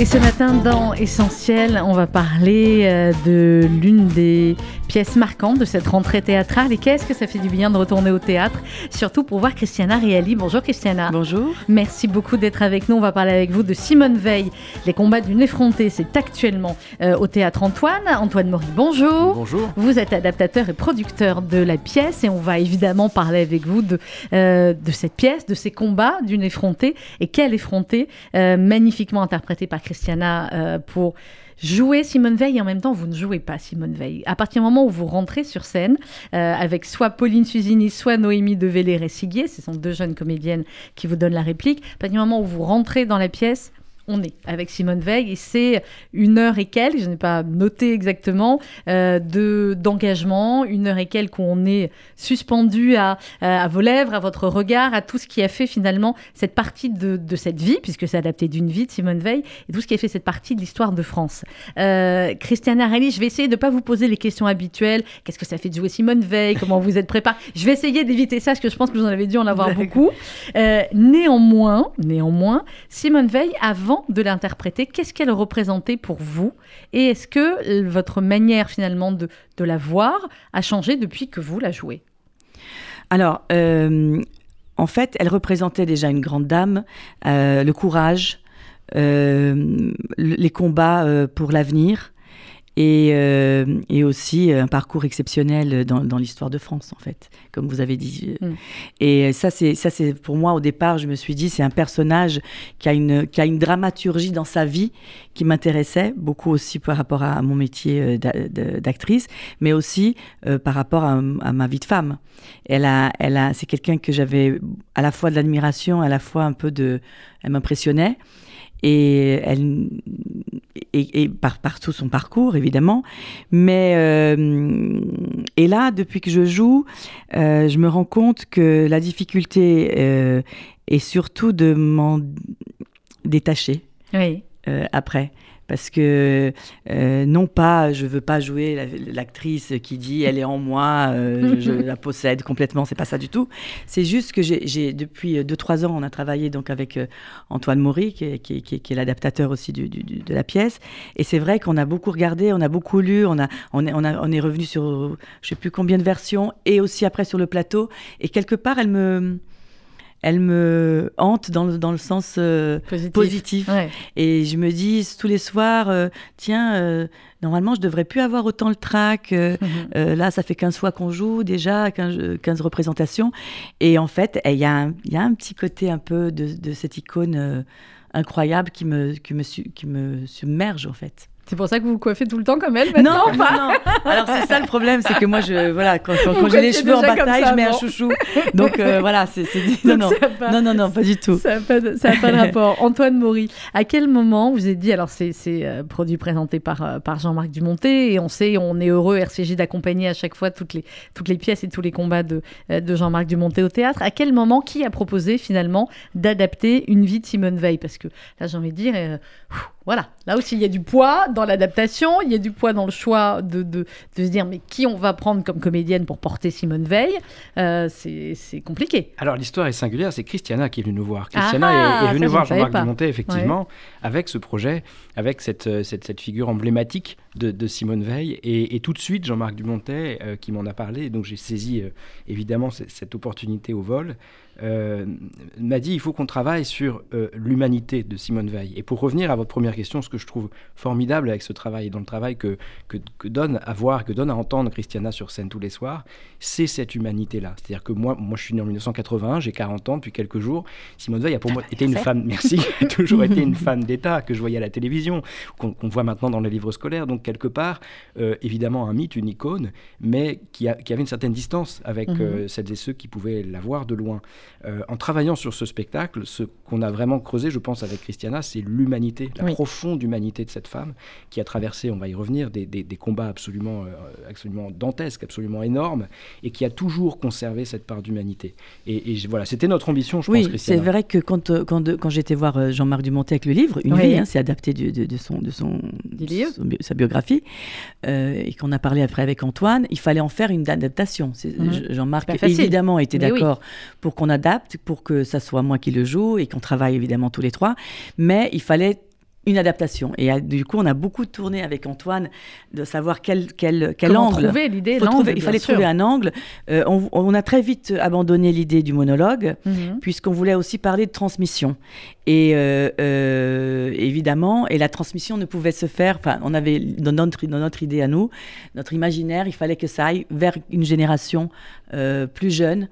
Et ce matin, dans Essentiel, on va parler euh, de l'une des pièces marquantes de cette rentrée théâtrale. Et qu'est-ce que ça fait du bien de retourner au théâtre, surtout pour voir Christiana Reali. Bonjour Christiana. Bonjour. Merci beaucoup d'être avec nous. On va parler avec vous de Simone Veil, Les combats d'une effrontée. C'est actuellement euh, au théâtre Antoine. Antoine Maury, bonjour. Bonjour. Vous êtes adaptateur et producteur de la pièce et on va évidemment parler avec vous de, euh, de cette pièce, de ces combats d'une effrontée. Et quelle effrontée, euh, magnifiquement interprétée par Christiana euh, pour jouer Simone Veil et en même temps vous ne jouez pas Simone Veil. À partir du moment où vous rentrez sur scène euh, avec soit Pauline Suzini, soit Noémie de Vélé-Ressiguier, ce sont deux jeunes comédiennes qui vous donnent la réplique, à partir du moment où vous rentrez dans la pièce, on est avec Simone Veil et c'est une heure et quelques, je n'ai pas noté exactement, euh, de d'engagement, une heure et quelques où on est suspendu à, à vos lèvres, à votre regard, à tout ce qui a fait finalement cette partie de, de cette vie, puisque c'est adapté d'une vie de Simone Veil, et tout ce qui a fait cette partie de l'histoire de France. Euh, Christiana Rally, je vais essayer de ne pas vous poser les questions habituelles. Qu'est-ce que ça fait de jouer Simone Veil? Comment vous êtes préparé? Je vais essayer d'éviter ça, parce que je pense que vous en avez dû en avoir beaucoup. Euh, néanmoins, néanmoins, Simone Veil, avant de l'interpréter, qu'est-ce qu'elle représentait pour vous? Et est-ce que votre manière finalement de, la voir a changé depuis que vous la jouez? Alors, euh, en fait, elle représentait déjà une grande dame, euh, le courage, euh, les combats pour l'avenir. Et, euh, et, aussi un parcours exceptionnel dans, dans l'histoire de France, en fait, comme vous avez dit. Mm. Et ça, c'est ça, c'est pour moi au départ, je me suis dit, c'est un personnage qui a une qui a une dramaturgie dans sa vie qui m'intéressait beaucoup aussi par rapport à mon métier d'actrice, mais aussi euh, par rapport à, à, ma vie de femme. Elle a, elle a, c'est quelqu'un que j'avais à la fois de l'admiration, à la fois un peu de, elle m'impressionnait et elle et, et par, par, tout son parcours évidemment mais euh, et là depuis que je joue euh, je me rends compte que la difficulté euh, est surtout de m'en détacher oui. après parce que euh, non pas je veux pas jouer l'actrice qui dit elle est en moi euh, je, je, la possède complètement c'est pas ça du tout. C'est juste que j'ai depuis deux trois ans on a travaillé donc avec euh, Antoine Maury qui est, qui, qui, qui est l'adaptateur aussi du, du, de la pièce. Et c'est vrai qu'on a beaucoup regardé on a beaucoup lu on a on est on a on est revenu sur je sais plus combien de versions et aussi après sur le plateau. Et quelque part elle me elle me hante dans le, dans le sens euh, positif. positif. Ouais. Et je me dis tous les soirs, euh, tiens, euh, normalement, je devrais plus avoir autant le trac. Là, ça fait 15 fois qu'on joue déjà, 15, 15, représentations. Et en fait, il y, y, a un petit côté un peu de, de cette icône incroyable qui me, qui, me, qui me submerge, en fait. C'est pour ça que vous vous coiffez tout le temps comme elle maintenant Non, pas non, non. Alors c'est ça le problème, c'est que moi je voilà quand, quand, quand j'ai les cheveux en bataille, je mets un chouchou. Donc euh, voilà, c'est non non. Pas, non non non pas du tout. Ça n'a pas, pas de rapport. Antoine Maury, à quel moment vous êtes dit alors c'est euh, produit présenté par euh, par Jean-Marc Dumonté et on sait on est heureux RCJ d'accompagner à chaque fois toutes les toutes les pièces et tous les combats de de Jean-Marc Dumonté au théâtre. À quel moment qui a proposé finalement d'adapter une vie de Simone Veil? Parce que là j'ai envie de dire voilà, là aussi il y a du poids dans l'adaptation, il y a du poids dans le choix de, de, de, se dire mais qui on va prendre comme comédienne pour porter Simone Veil, euh, c'est compliqué. Alors l'histoire est singulière, c'est Christiana qui est venue nous voir. Christiana ah, est, est, venue venue voir Jean-Marc Dumontet effectivement ouais. avec ce projet, avec cette, cette, cette figure emblématique de, de, Simone Veil et, et tout de suite Jean-Marc Dumontet euh, qui m'en a parlé, donc j'ai saisi euh, évidemment cette opportunité au vol. Euh, m'a dit il faut qu'on travaille sur euh, l'humanité de Simone Veil. Et pour revenir à votre première question, ce que je trouve formidable avec ce travail et dans le travail que, que, que, donne à voir, que donne à entendre Christiana sur scène tous les soirs, c'est cette humanité-là. C'est-à-dire que moi, moi, je suis né en 1981, j'ai 40 ans depuis quelques jours. Simone Veil a pour moi été une femme, merci, toujours été une femme d'État que je voyais à la télévision, qu'on qu voit maintenant dans les livres scolaires. Donc quelque part, euh, évidemment un mythe, une icône, mais qui, a, qui avait une certaine distance avec mm -hmm. celles et ceux qui pouvaient la voir de loin. Euh, en travaillant sur ce spectacle, ce qu'on a vraiment creusé, je pense, avec Christiana, c'est l'humanité, la oui. profond d'humanité de cette femme qui a traversé, on va y revenir, des, combats absolument, euh, absolument dantesques, absolument énormes, et qui a toujours conservé cette part d'humanité. Et, voilà, c'était notre ambition, je oui, pense, Oui, c'est vrai que quand, euh, quand, quand j'étais voir Jean-Marc Dumontet avec le livre, Une vie, hein, c'est adapté de, de, son, de, son, sa biographie, et qu'on a parlé après avec Antoine, il fallait en faire une adaptation. Mhm. Jean-Marc, évidemment, était d'accord pour qu'on adapte, pour que ça soit moi qui le joue, et qu'on travaille évidemment tous les trois, mais il fallait une adaptation. Et euh, du coup, on a beaucoup tourné avec Antoine de savoir quel, quel, quel angle. Trouver l'idée, Il fallait trouver un angle. Euh, on, a très vite abandonné l'idée du monologue, mhm. puisqu'on voulait aussi parler de transmission. Et euh, évidemment, et la transmission ne pouvait se faire. Enfin, on avait dans notre, dans notre idée à nous, notre imaginaire, il fallait que ça aille vers une génération plus jeune.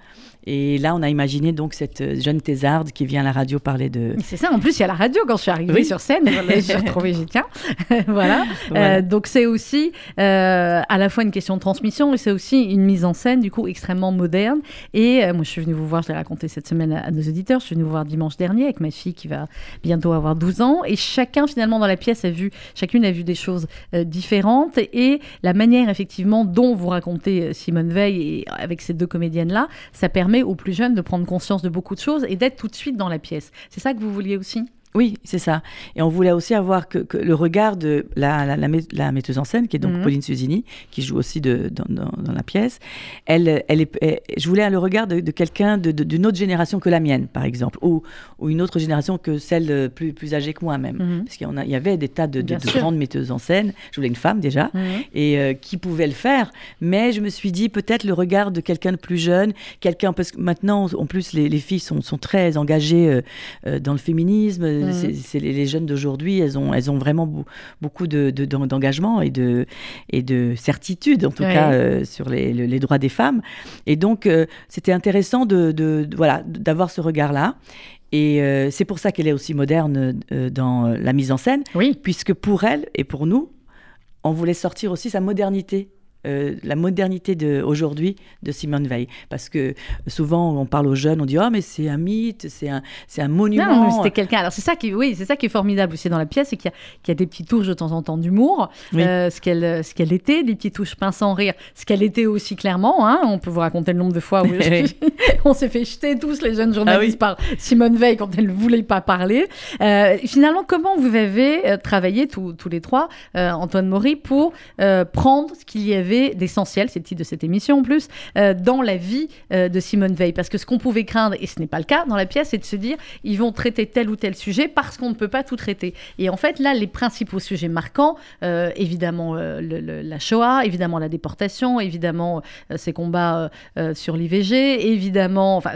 Et là, on a imaginé donc cette jeune thésarde qui vient à la radio parler de. C'est ça, en plus, il y a la radio quand je suis arrivée sur scène, je suis retrouvée, j'ai tiens. voilà. Euh, donc, c'est aussi euh, à la fois une question de transmission et c'est aussi une mise en scène, du coup, extrêmement moderne. Et euh, moi, je suis venue vous voir, je l'ai raconté cette semaine à, nos auditeurs, je suis venue vous voir dimanche dernier avec ma fille qui va bientôt avoir 12 ans. Et chacun, finalement, dans la pièce, a vu, chacune a vu des choses différentes. Et la manière, effectivement, dont vous racontez Simone Veil et avec ces deux comédiennes-là, ça permet aux plus jeunes de prendre conscience de beaucoup de choses et d'être tout de suite dans la pièce. C'est ça que vous vouliez aussi? Oui, c'est ça. Et on voulait aussi avoir que, le regard de la, la, metteuse en scène, qui est donc mhm. Pauline Susini, qui joue aussi de, dans, la pièce. Elle, elle est, je voulais le regard de, quelqu'un d'une autre génération que la mienne, par exemple, ou, ou une autre génération que celle plus, plus âgée que moi même. Mhm. Parce qu'il y, y, avait des tas de, grandes metteuses en scène. Je voulais une femme déjà, mhm. et euh, qui pouvait le faire. Mais je me suis dit peut-être le regard de quelqu'un de plus jeune, quelqu'un parce que maintenant, en plus, les, les filles sont, sont très engagées euh, euh, dans le féminisme Mm. C'est les, jeunes d'aujourd'hui, elles ont, elles ont vraiment beaucoup d'engagement de, et, de, et de certitude, en tout cas, euh, sur les, droits des femmes. Et donc, euh, c'était intéressant de, voilà, d'avoir ce regard-là. Et euh, c'est pour ça qu'elle est aussi moderne dans la mise en scène, oui. puisque pour elle et pour nous, on voulait sortir aussi sa modernité euh, la modernité d'aujourd'hui de Simone Veil. Parce que souvent, on parle aux jeunes, on dit Oh, mais c'est un mythe, c'est un, un monument. Non, c'était quelqu'un. Alors, c'est ça, qui, oui, ça qui est formidable aussi dans la pièce, c'est qu'il y, a des petites touches de temps en temps d'humour, euh, ce qu'elle était, des petites touches pince sans rire, ce qu'elle était aussi clairement. Hein. on peut vous raconter le nombre de fois où on s'est fait jeter tous les jeunes journalistes ah par Simone Veil quand elle ne voulait pas parler. Euh, finalement, comment vous avez travaillé tous les trois, Antoine Maury, pour prendre ce qu'il y avait d'essentiel, c'est le titre de cette émission en plus, euh, dans la vie euh, de Simone Veil. Parce que ce qu'on pouvait craindre, et ce n'est pas le cas dans la pièce, c'est de se dire ils vont traiter tel ou tel sujet parce qu'on ne peut pas tout traiter. Et en fait, là, les principaux sujets marquants, euh, évidemment la Shoah, évidemment la déportation, évidemment ces combats sur l'IVG, évidemment enfin,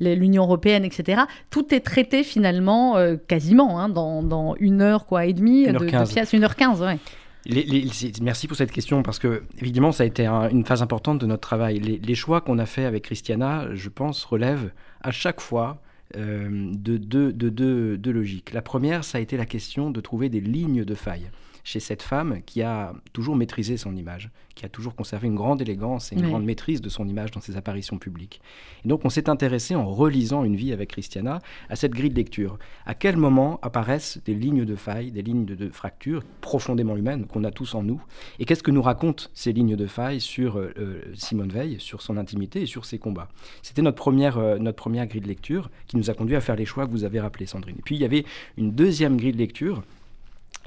l'Union européenne, etc. Tout est traité finalement quasiment hein, dans, dans, une heure quoi, et demie de, de, pièce, une heure merci pour cette question parce que évidemment ça a été une phase importante de notre travail. Les, choix qu'on a fait avec Christiana, je pense, relèvent à chaque fois euh, de deux logiques. La première, ça a été la question de trouver des lignes de faille chez cette femme qui a toujours maîtrisé son image, qui a toujours conservé une grande élégance et une grande maîtrise de son image dans ses apparitions publiques. Et donc on s'est intéressé en relisant Une vie avec Christiana à cette grille de lecture. À quel moment apparaissent des lignes de faille, des lignes de, fracture profondément humaines qu'on a tous en nous? Et qu'est-ce que nous racontent ces lignes de faille sur euh, euh, Simone Veil, sur son intimité et sur ses combats? C'était notre première, euh, notre première grille de lecture qui nous a conduit à faire les choix que vous avez rappelés, Sandrine. Et puis il y avait une deuxième grille de lecture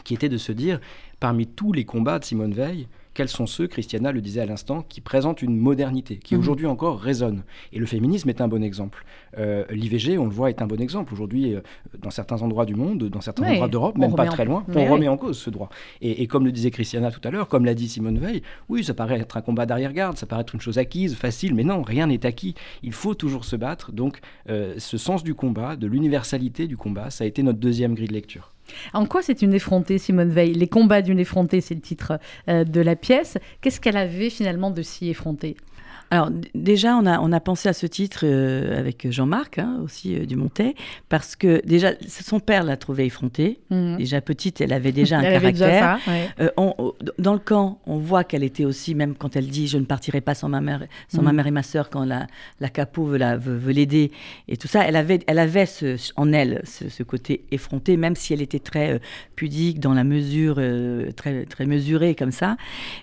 qui était de se dire, parmi tous les combats de Simone Veil, quels sont ceux, Christiana le disait à l'instant, qui présentent une modernité, qui mhm. aujourd'hui encore résonne. Et le féminisme est un bon exemple. Euh, L'IVG, on le voit, est un bon exemple. Aujourd'hui, euh, dans certains endroits du monde, dans certains endroits d'Europe, même pas très loin, on remet en cause ce droit. Et, comme le disait Christiana tout à l'heure, comme l'a dit Simone Veil, oui, ça paraît être un combat d'arrière-garde, ça paraît être une chose acquise, facile, mais non, rien n'est acquis. Il faut toujours se battre. Donc, euh, ce sens du combat, de l'universalité du combat, ça a été notre deuxième grille de lecture. En quoi c'est une effrontée, Simone Veil? Les combats d'une effrontée, c'est le titre euh, de la pièce. Qu'est-ce qu'elle avait finalement de si effronté? Alors déjà, on a, on a pensé à ce titre euh, avec Jean-Marc, hein, aussi euh, du Montet, parce que déjà, son père l'a trouvée effrontée. Mhm. Déjà petite, elle avait déjà un caractère. Euh, dans le camp, on voit qu'elle était aussi, même quand elle dit « je ne partirai pas sans ma mère, sans ma mhm. mère et ma sœur », quand la, la capot veut l'aider et tout ça, elle avait, elle avait ce, en elle ce, côté effronté, même si elle était très pudique, dans la mesure, très, très mesurée comme ça.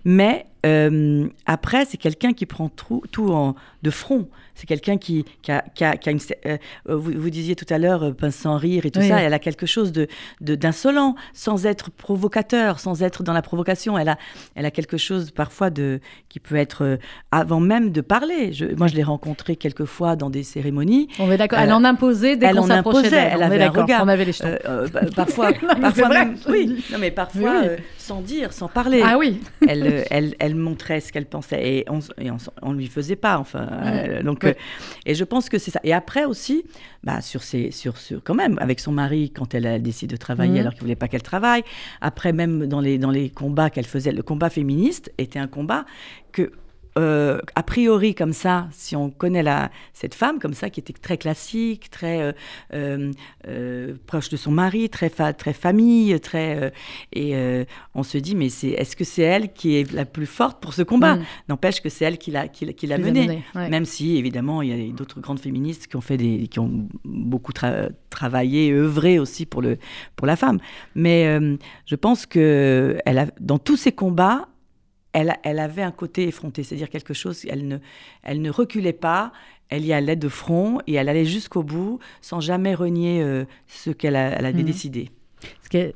Mais euh, après, c'est quelqu'un qui prend tout, tout en, de front. C'est quelqu'un qui, qui, a, qui, a, une. Euh, vous, vous, disiez tout à l'heure, euh, pince sans rire et tout ça. Elle a quelque chose de d'insolent, sans être provocateur, sans être dans la provocation. Elle a, elle a quelque chose parfois de qui peut être avant même de parler. Je, moi, je l'ai rencontrée quelques fois dans des cérémonies. On est d'accord. Elle en imposait dès qu'on s'approchait d'elle. Elle avait un regard. On avait les bah, parfois, parfois même. Oui. Non, mais parfois sans dire, sans parler. Ah oui. elle, montrait ce qu'elle pensait et on, et on, lui faisait pas. Enfin, euh, donc, et je pense que c'est ça. Et après aussi, bah, sur ses, sur, sur, quand même, avec son mari, quand elle a décidé de travailler mhm. alors qu'il voulait pas qu'elle travaille. Après, même dans les, dans les combats qu'elle faisait, le combat féministe était un combat que euh, a priori comme ça, si on connaît la, cette femme comme ça, qui était très classique, très euh, euh, proche de son mari, très, très famille, très et on se dit mais c'est est-ce que c'est elle qui est la plus forte pour ce combat? Mm. N'empêche que c'est elle qui l'a qui, qui l'a mené, même si évidemment il y a d'autres grandes féministes qui ont fait des qui ont beaucoup travaillé, œuvré aussi pour le pour la femme. Mais je pense que elle a dans tous ces combats elle, avait un côté effronté, c'est-à-dire quelque chose, elle ne, elle ne reculait pas, elle y allait de front et elle allait jusqu'au bout sans jamais renier euh, ce qu'elle avait mmh. décidé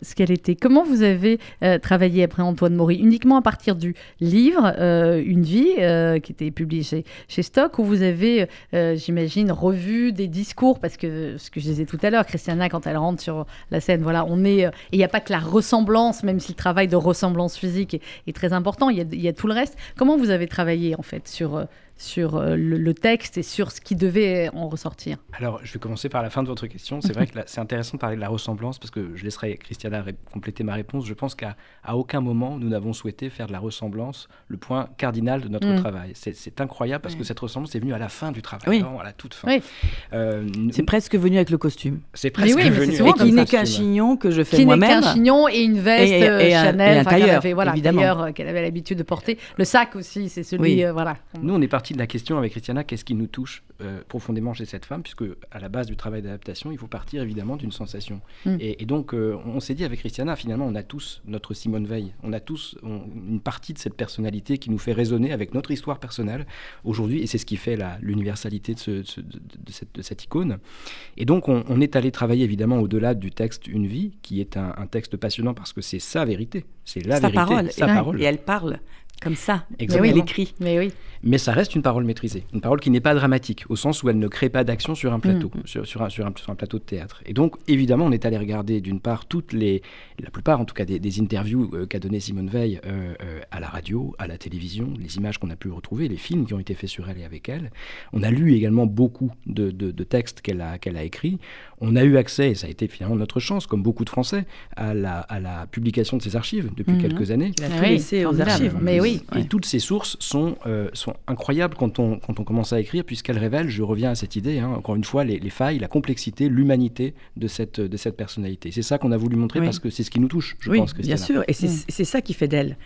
ce qu'elle était. Comment vous avez euh, travaillé après Antoine Maury? Uniquement à partir du livre euh, Une vie, euh, qui était publié chez, Stock, où vous avez, j'imagine, revu des discours, parce que ce que je disais tout à l'heure, Christiana, quand elle rentre sur la scène, voilà, on est. et il n'y a pas que la ressemblance, même si le travail de ressemblance physique est, très important, il y, y, a, tout le reste. Comment vous avez travaillé, en fait, sur sur euh, le, texte et sur ce qui devait en ressortir Alors, je vais commencer par la fin de votre question. C'est vrai que c'est intéressant de parler de la ressemblance parce que je laisserai Christiana compléter ma réponse. Je pense qu'à aucun moment nous n'avons souhaité faire de la ressemblance le point cardinal de notre mm. travail. C'est incroyable parce que cette ressemblance est venue à la fin du travail, à la toute fin. Euh, c'est presque venu avec le costume. C'est presque venu. Et qui n'est qu'un chignon que je fais moi-même. Qui n'est qu'un chignon et une veste et, Chanel, qu'elle avait, voilà, qu'elle avait l'habitude de porter. Le sac aussi, c'est celui, euh, voilà. Nous, on est parti de la question avec Christiana, qu'est-ce qui nous touche euh, profondément chez cette femme, puisque à la base du travail d'adaptation, il faut partir évidemment d'une sensation. Mm. Et, donc, euh, on s'est dit avec Christiana, finalement, on a tous notre Simone Veil, on a tous une partie de cette personnalité qui nous fait résonner avec notre histoire personnelle aujourd'hui, et c'est ce qui fait l'universalité de, de, cette, icône. Et donc, on, est allé travailler évidemment au-delà du texte Une vie, qui est un, texte passionnant parce que c'est sa vérité, c'est la vérité, parole. sa parole. Et elle parle comme ça. Exactement. Elle écrit. Mais oui. Mais ça reste une parole maîtrisée, une parole qui n'est pas dramatique, au sens où elle ne crée pas d'action sur un plateau, mm. sur, sur, un, sur, un, plateau de théâtre. Et donc, évidemment, on est allé regarder d'une part toutes les, la plupart en tout cas des, interviews euh, qu'a donné Simone Veil euh, euh, à la radio, à la télévision, les images qu'on a pu retrouver, les films qui ont été faits sur elle et avec elle. On a lu également beaucoup de, de, textes qu'elle a, qu'elle a écrits. On a eu accès, et ça a été finalement notre chance, comme beaucoup de Français, à la, à la publication de ses archives depuis mm. quelques années. Il a tout laissé aux archives. Mais oui. Et toutes ces sources sont, sont incroyable quand on, quand on commence à écrire, puisqu'elle révèle, je reviens à cette idée, hein, encore une fois, les, failles, la complexité, l'humanité de cette, de cette personnalité. C'est ça qu'on a voulu montrer parce que c'est ce qui nous touche, je oui, pense. Bien sûr, et c'est ça qui fait d'elle.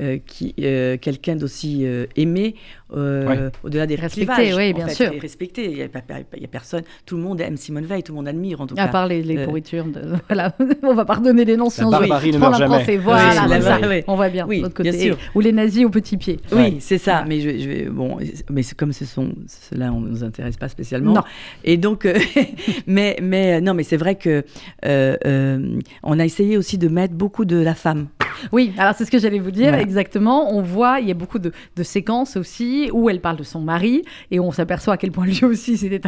Euh, qui euh, quelqu'un d'aussi euh, aimé au-delà des respecté, oui, bien sûr, respecté. Il n'y a, personne, tout le monde aime Simone Veil, tout le monde admire en tout cas. À part les, pourritures, de, voilà. on va pardonner les noms si on ne meurt jamais. Voilà, on voit bien. Oui, côté. Bien sûr. Ou les nazis au petit pied. Oui, c'est ça. Mais je, je, bon, mais comme ce sont, cela, on nous intéresse pas spécialement. Non. Et donc, mais mais non, mais c'est vrai que on a essayé aussi de mettre beaucoup de la femme oui, alors c'est ce que j'allais vous dire, exactement. On voit, il y a beaucoup de, séquences aussi où elle parle de son mari et on s'aperçoit à quel point lui aussi c'était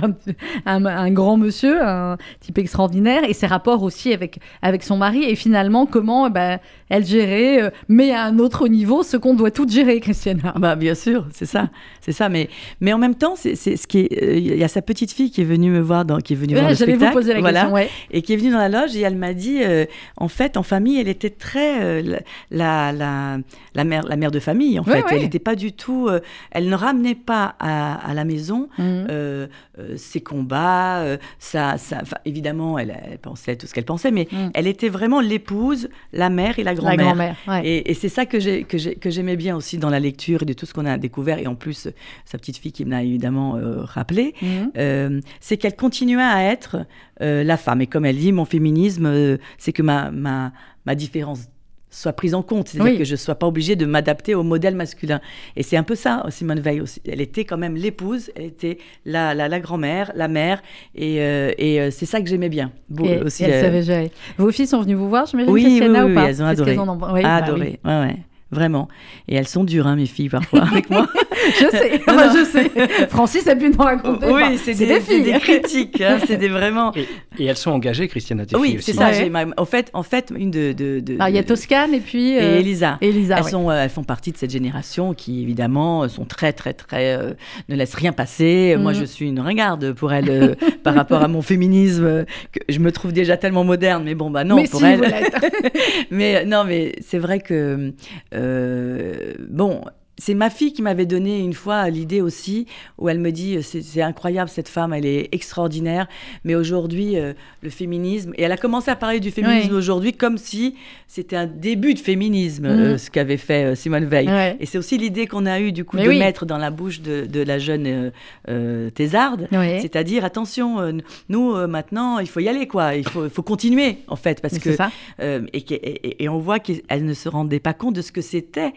un, grand monsieur, un type extraordinaire et ses rapports aussi avec, avec son mari et finalement comment bah, elle gérait, euh, mais à un autre niveau, ce qu'on doit tout gérer, Christiana. Bah, bien sûr, c'est ça, c'est ça. Mais, mais en même temps, c'est ce qui euh, il y a sa petite fille qui est venue me voir, dans, qui est venue voir le spectacle. vous poser la question, Et qui est venue dans la loge et elle m'a dit, euh, en fait, en famille, elle était très la, la, la, mère, la mère de famille, en fait. Elle n'était pas du tout. Euh, elle ne ramenait pas à, la maison mhm. euh, ses combats. ça, ça, évidemment, elle, pensait tout ce qu'elle pensait, mais mhm. elle était vraiment l'épouse, la mère et la grand-mère. et, c'est ça que j'aimais bien aussi dans la lecture et de tout ce qu'on a découvert. Et en plus, sa petite fille qui me l'a évidemment rappelé, mhm. c'est qu'elle continuait à être la femme. Et comme elle dit, mon féminisme, c'est que ma, ma, ma différence soit prise en compte, c'est-à-dire que je ne sois pas obligée de m'adapter au modèle masculin. Et c'est un peu ça, Simone Veil aussi. Elle était quand même l'épouse, elle était la, la, grand-mère, la mère, et, euh, et euh, c'est ça que j'aimais bien. et, aussi, elle savait gérer. Vos filles sont venues vous voir, je me oui, oui, oui, ou pas elles ont adoré. oui, bah adoré, ouais, ouais vraiment. Et elles sont dures, hein, mes filles, parfois, avec moi. je sais, je sais. Francis a pu nous raconter. Oui, c'est des, des, des, critiques, hein, c'est des vraiment. Et, elles sont engagées, Christiane tes Oui, c'est ça. En fait, en fait, une de. de, de Alors, il y a Toscane et puis. Euh... Et Elisa. Elisa elles, sont, euh, elles font partie de cette génération qui, évidemment, sont très, très, très. Euh, ne laissent rien passer. Moi, mhm. je suis une ringarde pour elles euh, par rapport à mon féminisme. Que je me trouve déjà tellement moderne, mais bon, bah non, pour elles. mais non, mais c'est vrai que. Euh, bon, c'est ma fille qui m'avait donné une fois l'idée aussi, où elle me dit c'est incroyable cette femme, elle est extraordinaire, mais aujourd'hui euh, le féminisme, et elle a commencé à parler du féminisme aujourd'hui comme si c'était un début de féminisme, euh, mhm. ce qu'avait fait Simone Veil. Et c'est aussi l'idée qu'on a eue du coup de mettre dans la bouche de, la jeune thésarde, c'est-à-dire attention, nous maintenant il faut y aller quoi, il faut, faut continuer en fait, parce que et, et on voit qu'elle ne se rendait pas compte de ce que c'était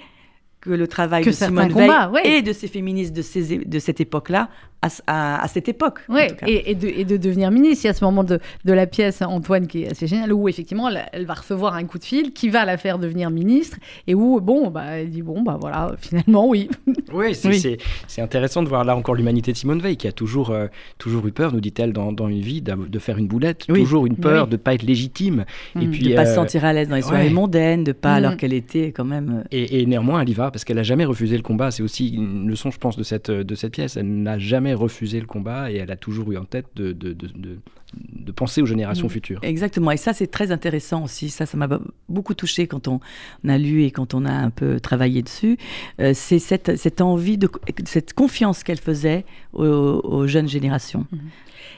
que le travail de Simone Veil et de ces féministes de, ces, de cette époque-là à, cette époque. Oui, et, et, de, et, de, devenir ministre. Il y a ce moment de, de, la pièce, Antoine, qui est assez génial, où effectivement, elle, va recevoir un coup de fil qui va la faire devenir ministre, et où, bon, bah, elle dit, bon, bah voilà, finalement, oui. Oui, c'est intéressant de voir là encore l'humanité de Simone Veil, qui a toujours, euh, toujours eu peur, nous dit-elle, dans, dans, une vie, de faire une boulette, toujours une peur de ne pas être légitime. Et mm. puis, de ne pas se euh, sentir à l'aise dans les soirées mondaines, de pas, alors mm. qu'elle était quand même... Euh, et, néanmoins, elle y va, parce qu'elle n'a jamais refusé le combat. C'est aussi une leçon, je pense, de cette, de cette pièce. Elle n'a jamais refusé le combat et elle a toujours eu en tête de, de, de penser aux générations mm. futures. Exactement, et ça c'est très intéressant aussi, ça ça m'a beaucoup touché quand on, a lu et quand on a un peu travaillé dessus, euh, c'est cette, cette, envie, de, cette confiance qu'elle faisait aux, jeunes générations. Mm-hmm.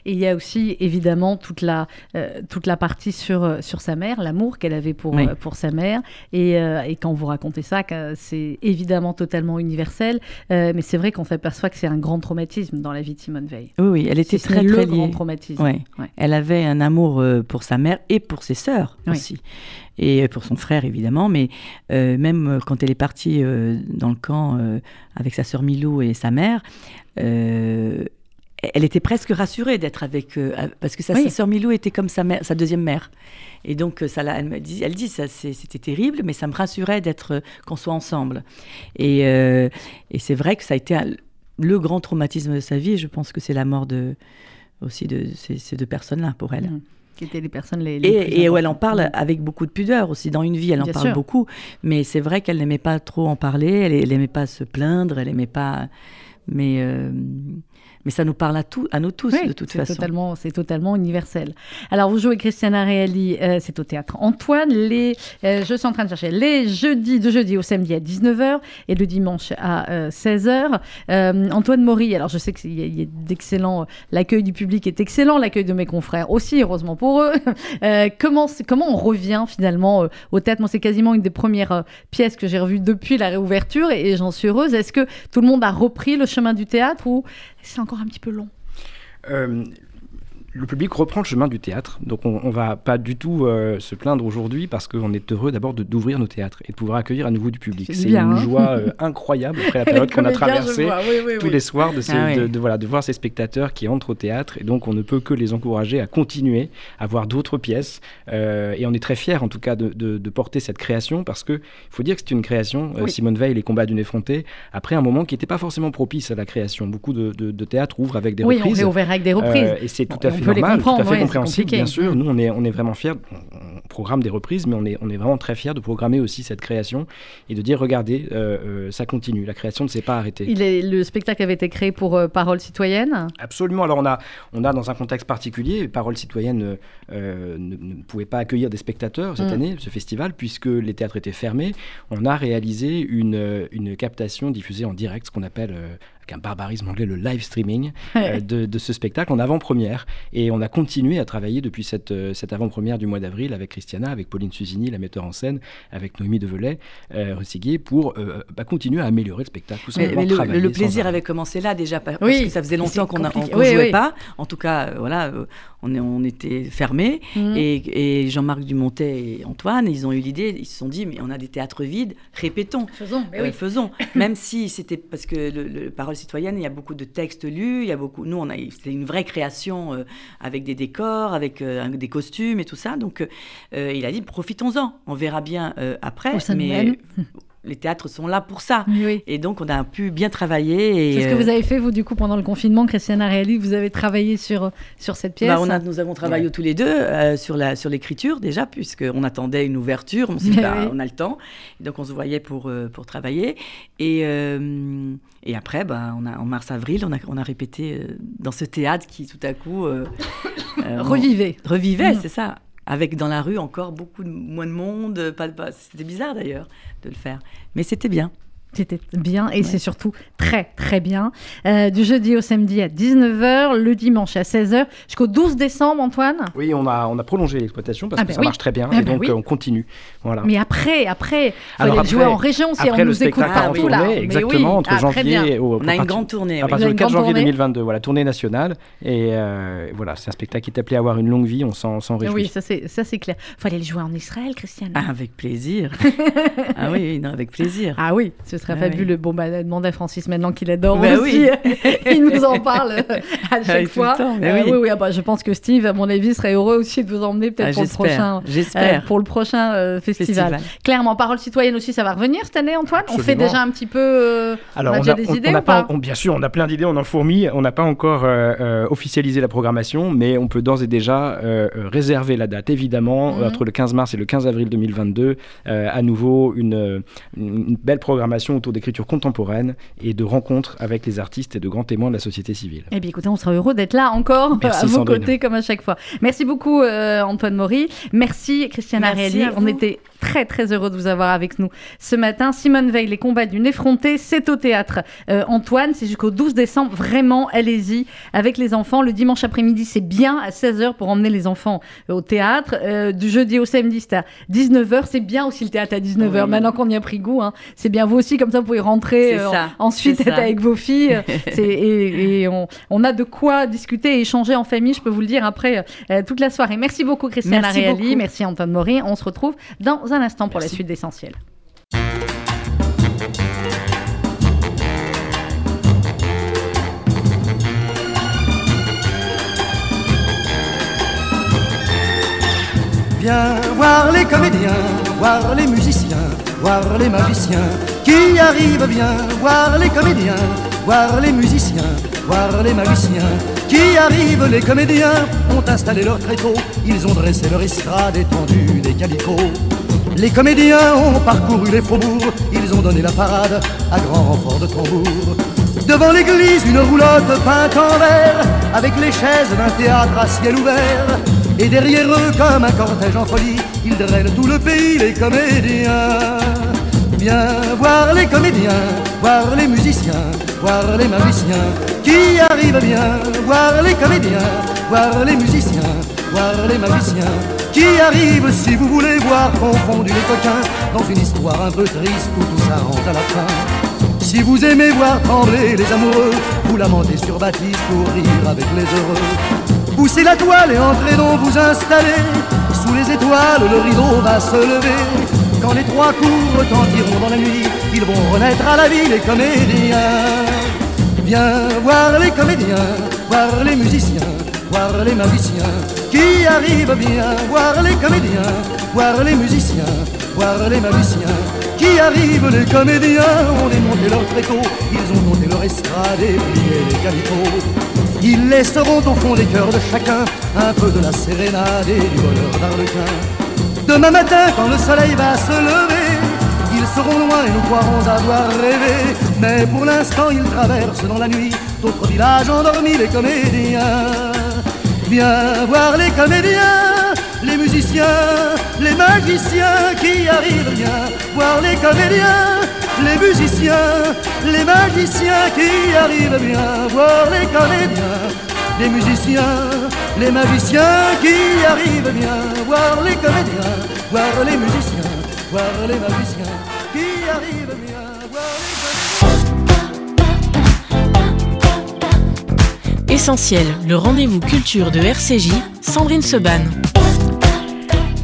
Et il y a aussi évidemment toute la, euh, toute la partie sur, euh, sur sa mère, l'amour qu'elle avait pour, euh, pour sa mère. Et, et, quand vous racontez ça, c'est évidemment totalement universel, mais c'est vrai qu'on s'aperçoit que c'est un grand traumatisme dans la vie de Simone Veil. Oui, oui elle était très, très le grand traumatisme. Ouais. Elle avait un amour pour sa mère et pour ses sœurs aussi et pour son frère évidemment, mais même quand elle est partie dans le camp avec sa sœur Milou et sa mère, elle était presque rassurée d'être avec eux, parce que sa, sœur Milou était comme sa, mère, sa deuxième mère. Et donc, ça, elle, me dit, elle dit, ça, c'était terrible, mais ça me rassurait d'être, qu'on soit ensemble. Et, euh, et c'est vrai que ça a été le grand traumatisme de sa vie. Je pense que c'est la mort de, aussi de ces, deux personnes-là pour elle. Mmh. Qui étaient les personnes les, et, et où elle en parle mmh. avec beaucoup de pudeur aussi. Dans une vie, elle en parle beaucoup. Mais c'est vrai qu'elle n'aimait pas trop en parler. Elle n'aimait pas se plaindre. Elle n'aimait pas. Mais. Euh, mais ça nous parle à, tout, à nous tous de toute façon. Totalement, c'est totalement universel. Alors vous jouez Christiana Reali, euh, c'est au théâtre Antoine. Les, euh, je suis en train de chercher les jeudis, de jeudi au samedi à 19h et le dimanche à 16h. Euh, Antoine Maury, alors je sais qu'il y a, d'excellents, l'accueil du public est excellent, l'accueil de mes confrères aussi, heureusement pour eux. comment, comment on revient finalement au théâtre? Moi, c'est quasiment une des premières pièces que j'ai revues depuis la réouverture et, et j'en suis heureuse. Est-ce que tout le monde a repris le chemin du théâtre ou c'est encore un petit peu long. Euh, le public reprend le chemin du théâtre. Donc on ne va pas du tout euh, se plaindre aujourd'hui parce qu'on est heureux d'abord d'ouvrir nos théâtres et de pouvoir accueillir à nouveau du public. C'est une hein. joie euh, incroyable après la période qu'on a traversée tous les soirs ah de, voilà, de voir ces spectateurs qui entrent au théâtre. Et donc on ne peut que les encourager à continuer à voir d'autres pièces. Euh, et on est très fiers en tout cas de, porter cette création parce qu'il faut dire que c'est une création. Simone Veil, Les combats d'une effrontée, après un moment qui n'était pas forcément propice à la création. Beaucoup de, théâtres ouvrent avec des reprises. Oui, on avec des reprises. et c'est tout à fait normal, tout à fait compréhensible, bien sûr. Nous, on est, on est vraiment fiers. On programme des reprises, mais on est, on est vraiment très fiers de programmer aussi cette création et de dire regardez, ça continue, la création ne s'est pas arrêtée. Il est, le spectacle avait été créé pour Parole citoyenne Absolument. Alors on a, on a dans un contexte particulier, Parole citoyenne ne, ne, pouvait pas accueillir des spectateurs cette mm. année, ce festival, puisque les théâtres étaient fermés. On a réalisé une, une captation diffusée en direct, ce qu'on appelle un barbarisme anglais, le live streaming euh, de, ce spectacle en avant-première. Et on a continué à travailler depuis cette, euh, cette avant-première du mois d'avril avec Christiana, avec Pauline Susini, la metteur en scène, avec Noémie Develay, euh, pour euh, bah, continuer à améliorer le spectacle. mais, le, plaisir avait commencé là déjà, parce que ça faisait longtemps qu'on ne jouait pas. En tout cas, voilà, on, est, on était fermés. Mhm. Et, Jean-Marc Dumontet et Antoine, ils ont eu l'idée, ils se sont dit, mais on a des théâtres vides, répétons. Faisons, oui. faisons. Même si c'était parce que le, le parole citoyenne, il y a beaucoup de textes lus, il y a beaucoup. Nous, on a, c'était une vraie création euh, avec des décors, avec euh, des costumes et tout ça. Donc, euh, il a dit profitons-en. On verra bien après. mais les théâtres sont là pour ça. Et donc, on a pu bien travailler. C'est ce que vous avez fait, vous, du coup, pendant le confinement, Christiana Reali, vous avez travaillé sur, sur cette pièce bah, on a, Nous avons travaillé tous les deux sur, la, sur l'écriture, déjà, puisqu'on attendait une ouverture. On s'est dit, bah, on a le temps. donc, on se voyait pour, pour travailler. Et, et après, bah, on a, en mars-avril, on a, on a répété euh, dans ce théâtre qui, tout à coup... Euh, euh, revivait. Revivait, mm. c'est ça. Avec dans la rue encore beaucoup moins de monde. Pas, pas, c'était bizarre d'ailleurs de le faire. Mais c'était bien. C'était bien et c'est surtout très très bien. Euh, du jeudi au samedi à 19h, le dimanche à 16h, jusqu'au 12 décembre, Antoine Oui, on a, on a prolongé l'exploitation parce ah que ben ça marche très bien ah et ben donc on continue. Voilà. Mais après, après, il faut jouer en région si on nous écoute partout là. Exactement, entre ah, janvier et au, On a une grande tournée. À partir du 4 janvier 2022, voilà, tournée nationale. Et euh, voilà, c'est un spectacle qui est appelé à avoir une longue vie, on s'en réjouit. Oui, ça c'est clair. Il faut aller le jouer en Israël, Christiane. avec plaisir. ah oui, non, avec plaisir. Ah oui, ce serait fabuleux. Bon, bah, demandez à Francis maintenant qu'il adore bah aussi. Il nous en parle à chaque fois. Euh, oui, oui, ah bah, je pense que Steve, à mon avis, serait heureux aussi de vous emmener peut-être ah, pour, le prochain, euh, pour le prochain euh, festival. Clairement, Parole citoyenne aussi, ça va revenir cette année, Antoine? On fait déjà un petit peu. Alors, on a, déjà des idées ou pas, Bien sûr, on a plein d'idées, on en fourmille. On n'a pas encore officialisé la programmation, mais on peut d'ores et déjà réserver la date, évidemment, mhm. entre le 15 mars et le 15 avril 2022. à nouveau, une, une belle programmation autour d'écriture contemporaine et de rencontres avec les artistes et de grands témoins de la société civile. Eh bien, écoutez, on sera heureux d'être là encore à vos côtés comme à chaque fois. Merci beaucoup, euh, Antoine Maury. Merci, Christiane Ariely. On était très très heureux de vous avoir avec nous ce matin. Simone Veil, les combats d'une effrontée, c'est au théâtre. Euh, Antoine, c'est jusqu'au 12 décembre. Vraiment, allez-y avec les enfants. Le dimanche après-midi, c'est bien à 16h pour emmener les enfants euh, au théâtre. Euh, du jeudi au samedi, c'est à 19h. C'est bien aussi le théâtre à 19h. Maintenant qu'on y a pris goût, hein. c'est bien vous aussi, comme ça vous pouvez rentrer ensuite être avec vos filles. et, on, a de quoi discuter et échanger en famille, je peux vous le dire, après toute la soirée. Merci beaucoup, Christiane Ariali. Merci, Antoine Maury. On se retrouve dans un instant pour la suite d'essentiel. Viens voir les comédiens, voir les musiciens, voir les magiciens qui arrivent. Viens voir les comédiens, voir les musiciens, voir les magiciens qui arrivent. Les comédiens ont installé leur tréteau, ils ont dressé leur estrade étendue des calicots. Les comédiens ont parcouru les faubourgs, ils ont donné la parade à grand renfort de tambour. Devant l'église, une roulotte peinte en vert, avec les chaises d'un théâtre à ciel ouvert. Et derrière eux, comme un cortège en folie, ils drainent tout le pays, les comédiens. Viens voir les comédiens, voir les musiciens, voir les magiciens qui arrivent bien, voir les comédiens, voir les musiciens, voir les magiciens qui arrivent si vous voulez voir confondu les coquins dans une histoire un peu triste où tout ça à la fin. Si vous aimez voir trembler les amoureux, vous lamentez sur Baptiste pour rire avec les heureux. Poussez la toile et entrez donc vous installer. Sous les étoiles, le rideau va se lever. Quand les trois coups retentiront dans la nuit, ils vont renaître à la vie les comédiens. Viens voir les comédiens, voir les musiciens, voir les magiciens qui arrivent bien, voir les comédiens, voir les musiciens, voir les magiciens qui arrivent, les comédiens ont démonté leur tréteau, ils ont monté leur estrade et plié les calicots. Ils laisseront au fond des cœurs de chacun un peu de la sérénade et du bonheur d'Arlequin. Demain matin, quand le soleil va se lever, ils seront loin et nous croirons avoir rêvé. Mais pour l'instant, ils traversent dans la nuit d'autres villages endormis, les comédiens. Viens voir les comédiens, les musiciens, les magiciens qui arrivent. Viens voir les comédiens, les musiciens, les magiciens qui arrivent. Viens voir les comédiens, les musiciens, les magiciens qui arrivent. Viens voir les comédiens, voir les musiciens, voir les magiciens qui arrivent. Les Essentiel, le rendez-vous culture de RCJ, Sandrine Seban.